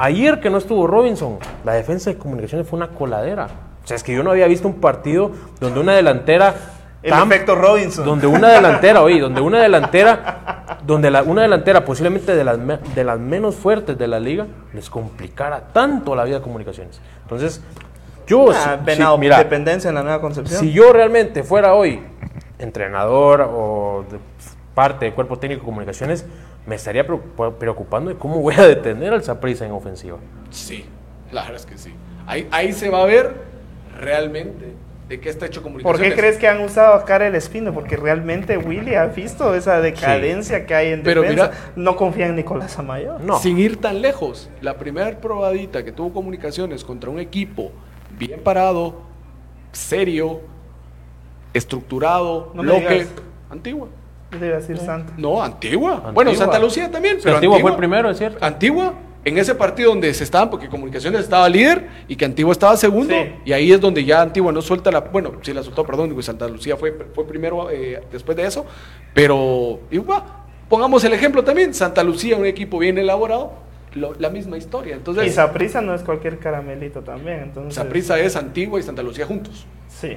[SPEAKER 3] ayer que no estuvo Robinson, la defensa de comunicaciones fue una coladera. O sea, es que yo no había visto un partido donde una delantera...
[SPEAKER 1] El efecto Robinson.
[SPEAKER 3] Donde una delantera, oye, donde una delantera, <laughs> donde la, una delantera posiblemente de las, me- de las menos fuertes de la liga, les complicara tanto la vida de comunicaciones. Entonces, yo...
[SPEAKER 1] Ah,
[SPEAKER 3] si- mira,
[SPEAKER 1] dependencia en la nueva concepción.
[SPEAKER 3] si yo realmente fuera hoy entrenador o de parte del cuerpo técnico de comunicaciones, me estaría preocup- preocupando de cómo voy a detener al Saprissa en ofensiva.
[SPEAKER 2] Sí, la verdad es que sí. Ahí, ahí se va a ver realmente de qué está hecho
[SPEAKER 1] ¿Por
[SPEAKER 2] comunicaciones.
[SPEAKER 1] qué crees que han usado a Karel Espino? Porque realmente Willy ha visto esa decadencia que hay en
[SPEAKER 2] Pero
[SPEAKER 1] defensa.
[SPEAKER 2] mira-
[SPEAKER 1] no confía en Nicolás Amayor.
[SPEAKER 3] No.
[SPEAKER 2] Sin ir tan lejos, la primera probadita que tuvo comunicaciones contra un equipo bien parado, serio, estructurado,
[SPEAKER 1] No
[SPEAKER 2] lo que. Antigua.
[SPEAKER 1] A decir Santa.
[SPEAKER 2] No, antigua.
[SPEAKER 3] Antigua.
[SPEAKER 2] Bueno, Santa Lucía también, pero
[SPEAKER 3] Antigua fue el primero, es cierto.
[SPEAKER 2] Antigua, en ese partido donde se estaban, porque Comunicaciones estaba líder y que Antigua estaba segundo,
[SPEAKER 1] Sí.
[SPEAKER 2] y ahí es donde ya Antigua no suelta la, bueno, sí la soltó, perdón, digo, Santa Lucía fue, fue primero eh, después de eso, pero igual, pongamos el ejemplo también, Santa Lucía, un equipo bien elaborado, lo- la misma historia,
[SPEAKER 1] Y
[SPEAKER 2] entonces
[SPEAKER 1] Saprissa no es cualquier caramelito también. Entonces,
[SPEAKER 2] Saprissa es Antigua y Santa Lucía juntos.
[SPEAKER 1] Sí.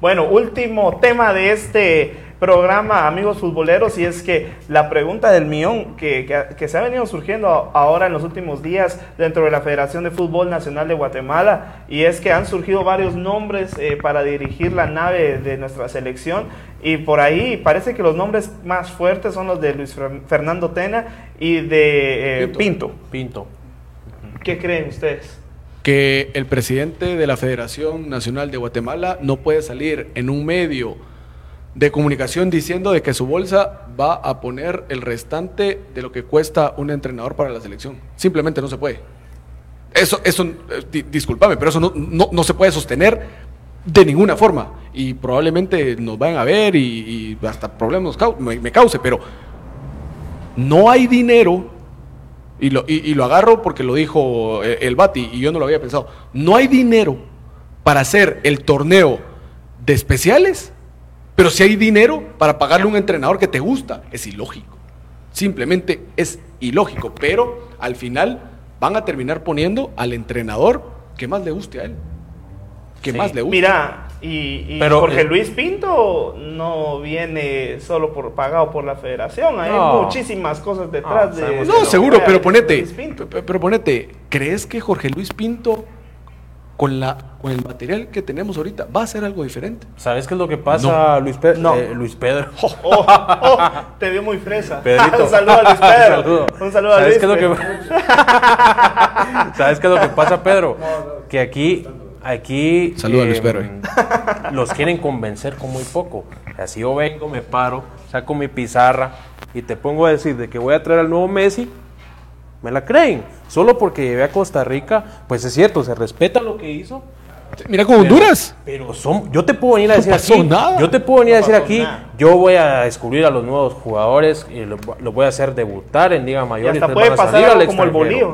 [SPEAKER 1] Bueno, último tema de este programa, amigos futboleros, y es que la pregunta del millón que, que- que se ha venido surgiendo ahora en los últimos días dentro de la Federación de Fútbol Nacional de Guatemala, y es que han surgido varios nombres eh, para dirigir la nave de nuestra selección, y por ahí parece que los nombres más fuertes son los de Luis Fer- Fernando Tena y de eh,
[SPEAKER 2] Pinto.
[SPEAKER 1] Pinto.
[SPEAKER 3] Pinto.
[SPEAKER 1] ¿Qué creen ustedes?
[SPEAKER 2] Que el presidente de la Federación Nacional de Guatemala no puede salir en un medio de comunicación diciendo de que su bolsa va a poner el restante de lo que cuesta un entrenador para la selección. Simplemente no se puede. Eso, eso, eh, di- discúlpame, pero eso no, no, no se puede sostener de ninguna forma. Y probablemente nos vayan a ver y, hasta problemas me, me cause, pero no hay dinero y lo, y, y lo agarro porque lo dijo eh, el Bati y yo no lo había pensado. No hay dinero para hacer el torneo de especiales, pero si hay dinero para pagarle a un entrenador que te gusta. Es ilógico. Simplemente es ilógico. Pero al final van a terminar poniendo al entrenador que más le guste a él. Que
[SPEAKER 3] Sí.
[SPEAKER 2] más le guste.
[SPEAKER 1] Mira, y, y
[SPEAKER 3] Pero,
[SPEAKER 1] Jorge
[SPEAKER 3] eh,
[SPEAKER 1] Luis Pinto no viene solo por pagado por la federación, hay
[SPEAKER 3] No.
[SPEAKER 1] muchísimas cosas detrás
[SPEAKER 3] No,
[SPEAKER 1] de...
[SPEAKER 2] No, seguro, pero ponete,
[SPEAKER 1] Luis Pinto.
[SPEAKER 2] pe- pero ponete, ¿crees que Jorge Luis Pinto con la con el material que tenemos ahorita va a hacer algo diferente?
[SPEAKER 3] ¿Sabes qué es lo que pasa, Luis, Pe-
[SPEAKER 1] No.
[SPEAKER 3] eh, Luis Pedro?
[SPEAKER 1] Oh, <laughs> oh, te vio muy fresa.
[SPEAKER 3] Pedrito. <laughs>
[SPEAKER 1] Un saludo a Luis <laughs> Pedro.
[SPEAKER 3] Un saludo.
[SPEAKER 1] Un saludo a
[SPEAKER 3] ¿Sabes
[SPEAKER 1] Luis.
[SPEAKER 3] qué es lo que
[SPEAKER 1] Pedro.
[SPEAKER 3] ¿Sabes qué es lo que pasa, Pedro? Que aquí aquí em,
[SPEAKER 2] a Luis
[SPEAKER 3] los quieren convencer con muy poco. Así yo vengo, me paro, saco mi pizarra y te pongo a decir de que voy a traer al nuevo Messi. Me la creen. Solo porque llevé a Costa Rica, pues es cierto, se respeta lo que hizo.
[SPEAKER 2] Mira con Honduras.
[SPEAKER 3] Pero son, yo te puedo venir a
[SPEAKER 2] No
[SPEAKER 3] decir
[SPEAKER 2] pasó
[SPEAKER 3] aquí,
[SPEAKER 2] nada.
[SPEAKER 3] yo te puedo venir a decir aquí,
[SPEAKER 1] nada.
[SPEAKER 3] yo voy a descubrir a los nuevos jugadores y los lo voy a hacer debutar en Liga Mayor
[SPEAKER 1] Y
[SPEAKER 3] y
[SPEAKER 1] hasta
[SPEAKER 3] después
[SPEAKER 1] puede
[SPEAKER 3] van a
[SPEAKER 1] pasar
[SPEAKER 3] salir
[SPEAKER 1] algo
[SPEAKER 3] al
[SPEAKER 1] como el bolío.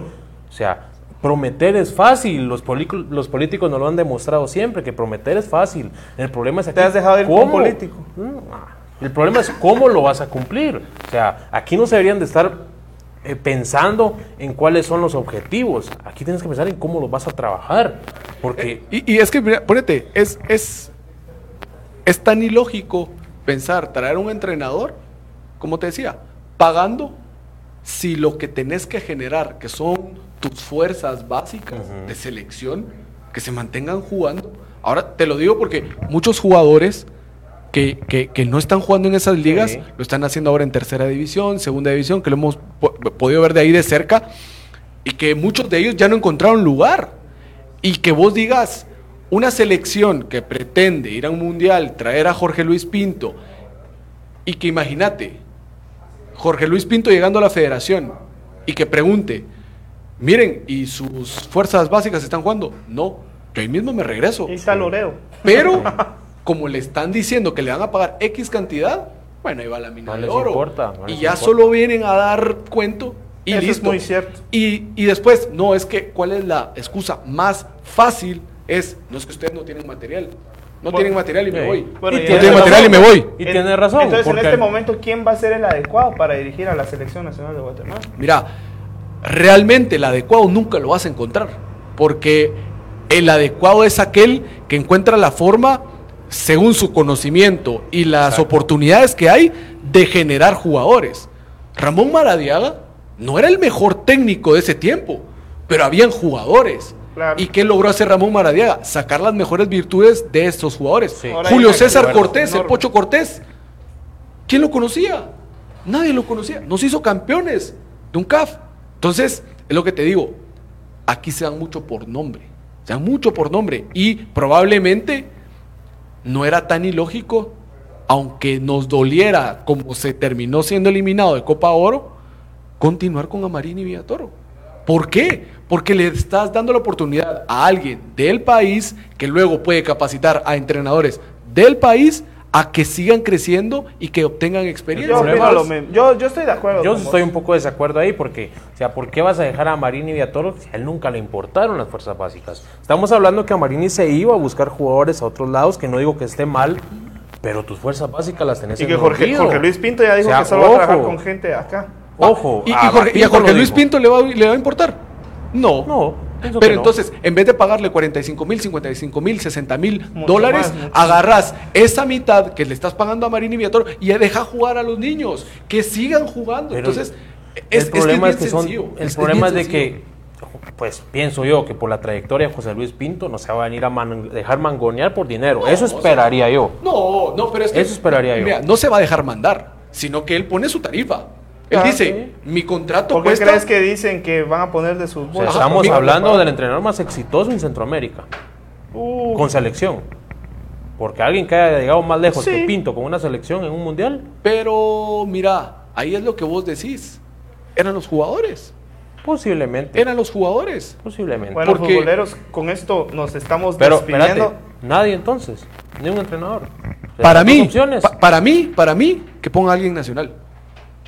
[SPEAKER 3] O sea, prometer es fácil, los, políticos nos lo han demostrado siempre, que prometer es fácil. El problema es aquí,
[SPEAKER 1] Te has dejado ir con un político.
[SPEAKER 3] Mm, El problema es cómo lo vas a cumplir. O sea, aquí no se deberían de estar eh, pensando en cuáles son los objetivos. Aquí tienes que pensar en cómo los vas a trabajar. Porque
[SPEAKER 2] Y, y es que, mira, ponete, es, es, es tan ilógico pensar traer un entrenador, como te decía, pagando si lo que tenés que generar, que son tus fuerzas básicas de selección, que se mantengan jugando. Ahora te lo digo porque muchos jugadores que, que- que no están jugando en esas ligas
[SPEAKER 3] Sí.
[SPEAKER 2] lo están haciendo ahora en tercera división, segunda división, que lo hemos po- podido ver de ahí de cerca, y que muchos de ellos ya no encontraron lugar. Y que vos digas, una selección que pretende ir a un mundial, traer a Jorge Luis Pinto, y que imagínate, Jorge Luis Pinto llegando a la federación y que pregunte, miren, ¿y sus fuerzas básicas están jugando? No, yo ahí mismo me regreso.
[SPEAKER 1] Y saloreo.
[SPEAKER 2] Pero, como le están diciendo que le van a pagar X cantidad, bueno, ahí va la mina
[SPEAKER 3] No
[SPEAKER 2] de
[SPEAKER 3] les
[SPEAKER 2] oro.
[SPEAKER 3] importa, no
[SPEAKER 2] y ya
[SPEAKER 3] importa.
[SPEAKER 2] solo vienen a dar cuento y
[SPEAKER 1] Eso es
[SPEAKER 2] listo.
[SPEAKER 1] muy cierto.
[SPEAKER 2] Y, y después, no, es que, ¿cuál es la excusa más fácil? Es, no es que ustedes no tienen material. No
[SPEAKER 1] Bueno,
[SPEAKER 2] tienen material y me
[SPEAKER 3] sí.
[SPEAKER 2] voy.
[SPEAKER 1] Bueno,
[SPEAKER 3] Y
[SPEAKER 2] no
[SPEAKER 3] tiene
[SPEAKER 2] tienen
[SPEAKER 3] razón.
[SPEAKER 2] material y me voy.
[SPEAKER 3] Y
[SPEAKER 1] En-
[SPEAKER 3] tiene razón.
[SPEAKER 1] Entonces, en este momento, ¿quién va a ser el adecuado para dirigir a la Selección Nacional de Guatemala?
[SPEAKER 2] Mira, realmente el adecuado nunca lo vas a encontrar, porque el adecuado es aquel que encuentra la forma, según su conocimiento y las oportunidades que hay, de generar jugadores. Ramón Maradiaga no era el mejor técnico de ese tiempo, pero habían jugadores.
[SPEAKER 1] Claro.
[SPEAKER 2] ¿Y qué logró hacer Ramón Maradiaga? Sacar las mejores virtudes de estos jugadores.
[SPEAKER 3] Sí.
[SPEAKER 2] Julio César. Cortés, el Pocho Cortés, ¿Quién lo conocía? Nadie lo conocía. Nos hizo campeones de un CAF. Entonces, es lo que te digo. Aquí se dan mucho por nombre. Se dan mucho por nombre. Y probablemente no era tan ilógico, aunque nos doliera como se terminó siendo eliminado de Copa Oro, continuar con Amarín y Villatoro. ¿Por qué? Porque le estás dando la oportunidad a alguien del país que luego puede capacitar a entrenadores del país a que sigan creciendo y que obtengan
[SPEAKER 1] Yo,
[SPEAKER 2] experiencia.
[SPEAKER 1] opino lo mismo. yo, yo estoy de acuerdo.
[SPEAKER 3] Yo estoy
[SPEAKER 1] vos.
[SPEAKER 3] un poco de desacuerdo ahí porque, o sea, ¿por qué vas a dejar a Marini y a Toro si a él nunca le importaron las fuerzas básicas? Estamos hablando que a Marini se iba a buscar jugadores a otros lados, que no digo que esté mal, pero tus fuerzas básicas las tenés
[SPEAKER 1] Y
[SPEAKER 3] en
[SPEAKER 1] que Jorge. Jorge Luis Pinto ya dijo
[SPEAKER 3] O sea,
[SPEAKER 1] que solo va a trabajar
[SPEAKER 3] ojo.
[SPEAKER 1] con gente acá.
[SPEAKER 3] Ojo,
[SPEAKER 2] ¿Y, Jorge, y a Jorge Luis
[SPEAKER 3] dijo.
[SPEAKER 2] Pinto le va, le va a importar? No.
[SPEAKER 3] No, pienso
[SPEAKER 2] Pero
[SPEAKER 3] no.
[SPEAKER 2] entonces, en vez de pagarle 45 mil, 55 mil, 60 mil dólares,
[SPEAKER 1] más,
[SPEAKER 2] agarras esa mitad que le estás pagando a Marini Viator y deja jugar a los niños, que sigan jugando.
[SPEAKER 3] Pero
[SPEAKER 2] entonces, es,
[SPEAKER 3] el problema es que, son,
[SPEAKER 2] sencillo,
[SPEAKER 3] el
[SPEAKER 2] es-
[SPEAKER 3] problema es de que, pues pienso yo que por la trayectoria de José Luis Pinto no se va a venir a man- dejar mangonear por dinero. Eso
[SPEAKER 2] o sea,
[SPEAKER 3] esperaría yo.
[SPEAKER 2] No, no, pero es que.
[SPEAKER 3] Eso esperaría yo.
[SPEAKER 2] Mira, no se va a dejar mandar, sino que él pone su tarifa. Él
[SPEAKER 1] Ah,
[SPEAKER 2] dice: Mi contrato
[SPEAKER 1] ¿Por qué
[SPEAKER 2] cuesta.
[SPEAKER 1] crees que dicen que van a poner de sus
[SPEAKER 3] O sea,
[SPEAKER 1] bolsas?
[SPEAKER 3] estamos hablando del entrenador más exitoso en Centroamérica,
[SPEAKER 1] Uh,
[SPEAKER 3] con selección. Porque alguien que haya llegado más lejos
[SPEAKER 1] Sí.
[SPEAKER 3] que Pinto con una selección en un mundial,
[SPEAKER 2] Pero mira, ahí es lo que vos decís. Eran los jugadores.
[SPEAKER 3] posiblemente.
[SPEAKER 2] Eran los jugadores.
[SPEAKER 3] Posiblemente.
[SPEAKER 1] bueno,
[SPEAKER 2] porque-
[SPEAKER 1] futboleros, con esto nos estamos
[SPEAKER 3] Pero
[SPEAKER 1] despidiendo.
[SPEAKER 3] espérate, nadie entonces, ni un entrenador.
[SPEAKER 2] Para mí, pa- para mí, para mí, que ponga a alguien nacional.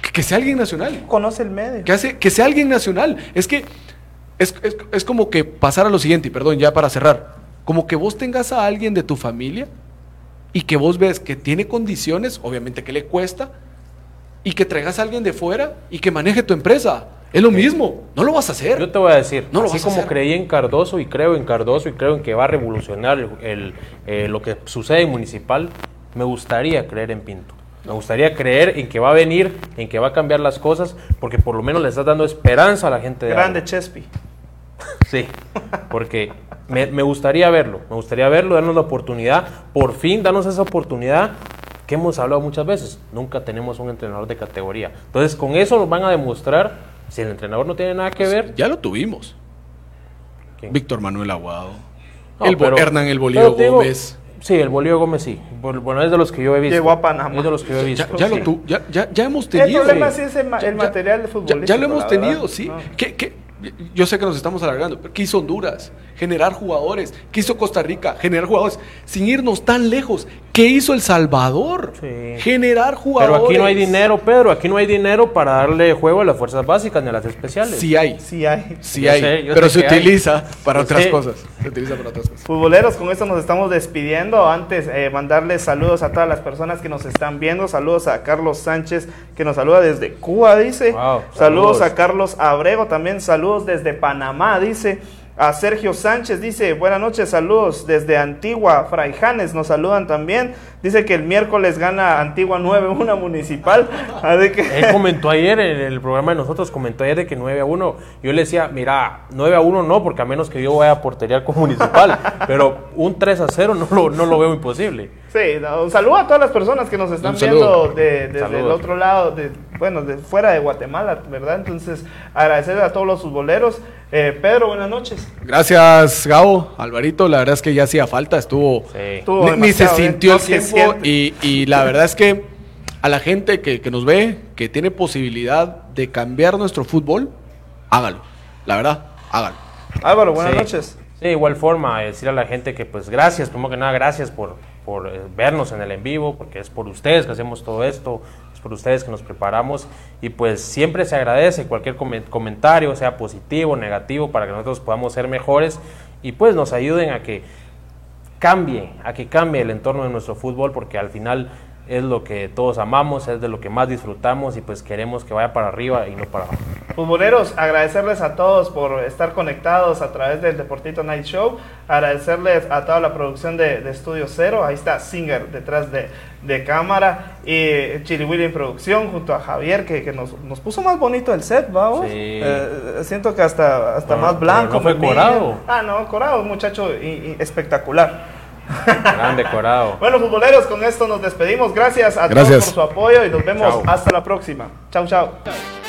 [SPEAKER 2] Que, que sea alguien nacional.
[SPEAKER 1] Conoce el medio.
[SPEAKER 2] Que, hace, que sea alguien nacional. Es que es, es- es como que pasar a lo siguiente, y perdón, ya para cerrar. Como que vos tengas a alguien de tu familia y que vos ves que tiene condiciones, obviamente que le cuesta, y que traigas a alguien de fuera y que maneje tu empresa. Es lo mismo, no lo vas a hacer.
[SPEAKER 3] Yo te voy a decir,
[SPEAKER 2] No lo
[SPEAKER 3] así
[SPEAKER 2] vas a
[SPEAKER 3] como
[SPEAKER 2] hacer.
[SPEAKER 3] creí en Cardoso y creo en Cardoso y creo en que va a revolucionar el, el, eh, lo que sucede en Municipal, me gustaría creer en Pinto. Me gustaría creer en que va a venir, en que va a cambiar las cosas, porque por lo menos le estás dando esperanza a la gente de
[SPEAKER 1] Grande. Chespi. <laughs>
[SPEAKER 3] Sí, porque me, me gustaría verlo, me gustaría verlo, darnos la oportunidad, por fin darnos esa oportunidad que hemos hablado muchas veces. Nunca tenemos un entrenador de categoría. Entonces, con eso nos van a demostrar si el entrenador no tiene nada que ver.
[SPEAKER 2] Ya lo tuvimos.
[SPEAKER 3] ¿quién?
[SPEAKER 2] Víctor Manuel Aguado.
[SPEAKER 3] No,
[SPEAKER 2] el
[SPEAKER 3] pero-
[SPEAKER 2] Hernán El Bolívar Gómez.
[SPEAKER 3] Sí, el Bolívar Gómez sí. Bueno, es de los que yo he visto.
[SPEAKER 1] Llegó a Panamá.
[SPEAKER 3] Es de los que yo he visto.
[SPEAKER 2] Ya, ya
[SPEAKER 3] sí.
[SPEAKER 2] lo tu- ya, ya, ya hemos
[SPEAKER 1] El
[SPEAKER 2] tenido.
[SPEAKER 1] problema
[SPEAKER 3] sí.
[SPEAKER 1] es el, ma-
[SPEAKER 2] Ya-
[SPEAKER 1] el
[SPEAKER 2] ya-
[SPEAKER 1] material
[SPEAKER 2] Ya,
[SPEAKER 1] futbolístico.
[SPEAKER 2] ya lo hemos tenido,
[SPEAKER 1] verdad.
[SPEAKER 2] sí.
[SPEAKER 1] No.
[SPEAKER 2] ¿Qué- qué? Yo sé que nos estamos alargando, pero ¿qué hizo Honduras? Generar jugadores. ¿Qué hizo Costa Rica? Generar jugadores. Sin irnos tan lejos. ¿Qué hizo El Salvador?
[SPEAKER 3] Sí.
[SPEAKER 2] Generar
[SPEAKER 3] Pero
[SPEAKER 2] jugadores.
[SPEAKER 3] aquí no hay dinero, Pedro. Aquí no hay dinero para darle juego a las fuerzas básicas ni a las especiales.
[SPEAKER 2] Sí hay.
[SPEAKER 1] Sí hay.
[SPEAKER 2] Sí
[SPEAKER 3] Yo
[SPEAKER 2] hay.
[SPEAKER 3] sé,
[SPEAKER 2] pero se
[SPEAKER 3] hay.
[SPEAKER 2] utiliza para
[SPEAKER 3] Yo
[SPEAKER 2] otras
[SPEAKER 3] sé.
[SPEAKER 2] cosas. Se utiliza para otras cosas.
[SPEAKER 1] Futboleros, con esto nos estamos despidiendo. Antes, eh, mandarles saludos a todas las personas que nos están viendo. Saludos a Carlos Sánchez, que nos saluda desde Cuba, dice.
[SPEAKER 3] Wow,
[SPEAKER 1] saludos.
[SPEAKER 3] saludos.
[SPEAKER 1] a Carlos Abrego, también saludos desde Panamá, dice. A Sergio Sánchez dice, buenas noches, saludos desde Antigua, Fraijanes nos saludan también. Dice que el miércoles gana Antigua 9-1 municipal. <laughs> Así que...
[SPEAKER 3] Él comentó ayer en el programa de nosotros, comentó ayer de que 9 a 1. Yo le decía, mira, 9 a 1 no, porque a menos que yo vaya a portería con municipal. <laughs> pero un 3 a 0 no lo, no lo veo imposible.
[SPEAKER 1] Sí, no, un saludo a todas las personas que nos están viendo de, desde el otro lado, de, bueno, de fuera de Guatemala, ¿verdad? Entonces, agradecerle a todos los futboleros. Eh, Pedro, buenas noches.
[SPEAKER 2] Gracias, Gabo. Alvarito, la verdad es que ya hacía falta. Estuvo.
[SPEAKER 3] Sí.
[SPEAKER 1] Estuvo
[SPEAKER 2] Ni, ni se
[SPEAKER 1] bien,
[SPEAKER 2] sintió el tiempo. Y, y la verdad es que a la gente que, que nos ve, que tiene posibilidad de cambiar nuestro fútbol, hágalo. La verdad, hágalo.
[SPEAKER 1] Álvaro, buenas
[SPEAKER 3] Sí.
[SPEAKER 1] noches.
[SPEAKER 3] Sí, igual forma, eh, decir a la gente que pues gracias, primero que nada, gracias por, por eh, vernos en el en vivo, porque es por ustedes que hacemos todo esto, es por ustedes que nos preparamos. Y pues siempre se agradece cualquier comen- comentario, sea positivo, negativo, para que nosotros podamos ser mejores y pues nos ayuden a que cambie, a que cambie el entorno de nuestro fútbol, porque al final es lo que todos amamos, es de lo que más disfrutamos y pues queremos que vaya para arriba y no para abajo.
[SPEAKER 1] Futboleros, agradecerles a todos por estar conectados a través del Deportito Night Show. Agradecerles a toda la producción de, Estudio Cero. Ahí está Singer detrás de, de cámara. Y Chiriwili en producción junto a Javier, que, que nos, nos puso más bonito el set, vamos.
[SPEAKER 3] Sí.
[SPEAKER 1] Eh, siento que hasta, hasta
[SPEAKER 3] Pero-
[SPEAKER 1] más blanco.
[SPEAKER 3] no fue corado.
[SPEAKER 1] Ah, no, corado, muchacho y- y espectacular.
[SPEAKER 3] Gran decorado.
[SPEAKER 1] Bueno, futboleros, con esto nos despedimos. Gracias a
[SPEAKER 2] Gracias.
[SPEAKER 1] todos por su apoyo y nos vemos
[SPEAKER 3] Chao.
[SPEAKER 1] hasta la próxima. Chao, chao.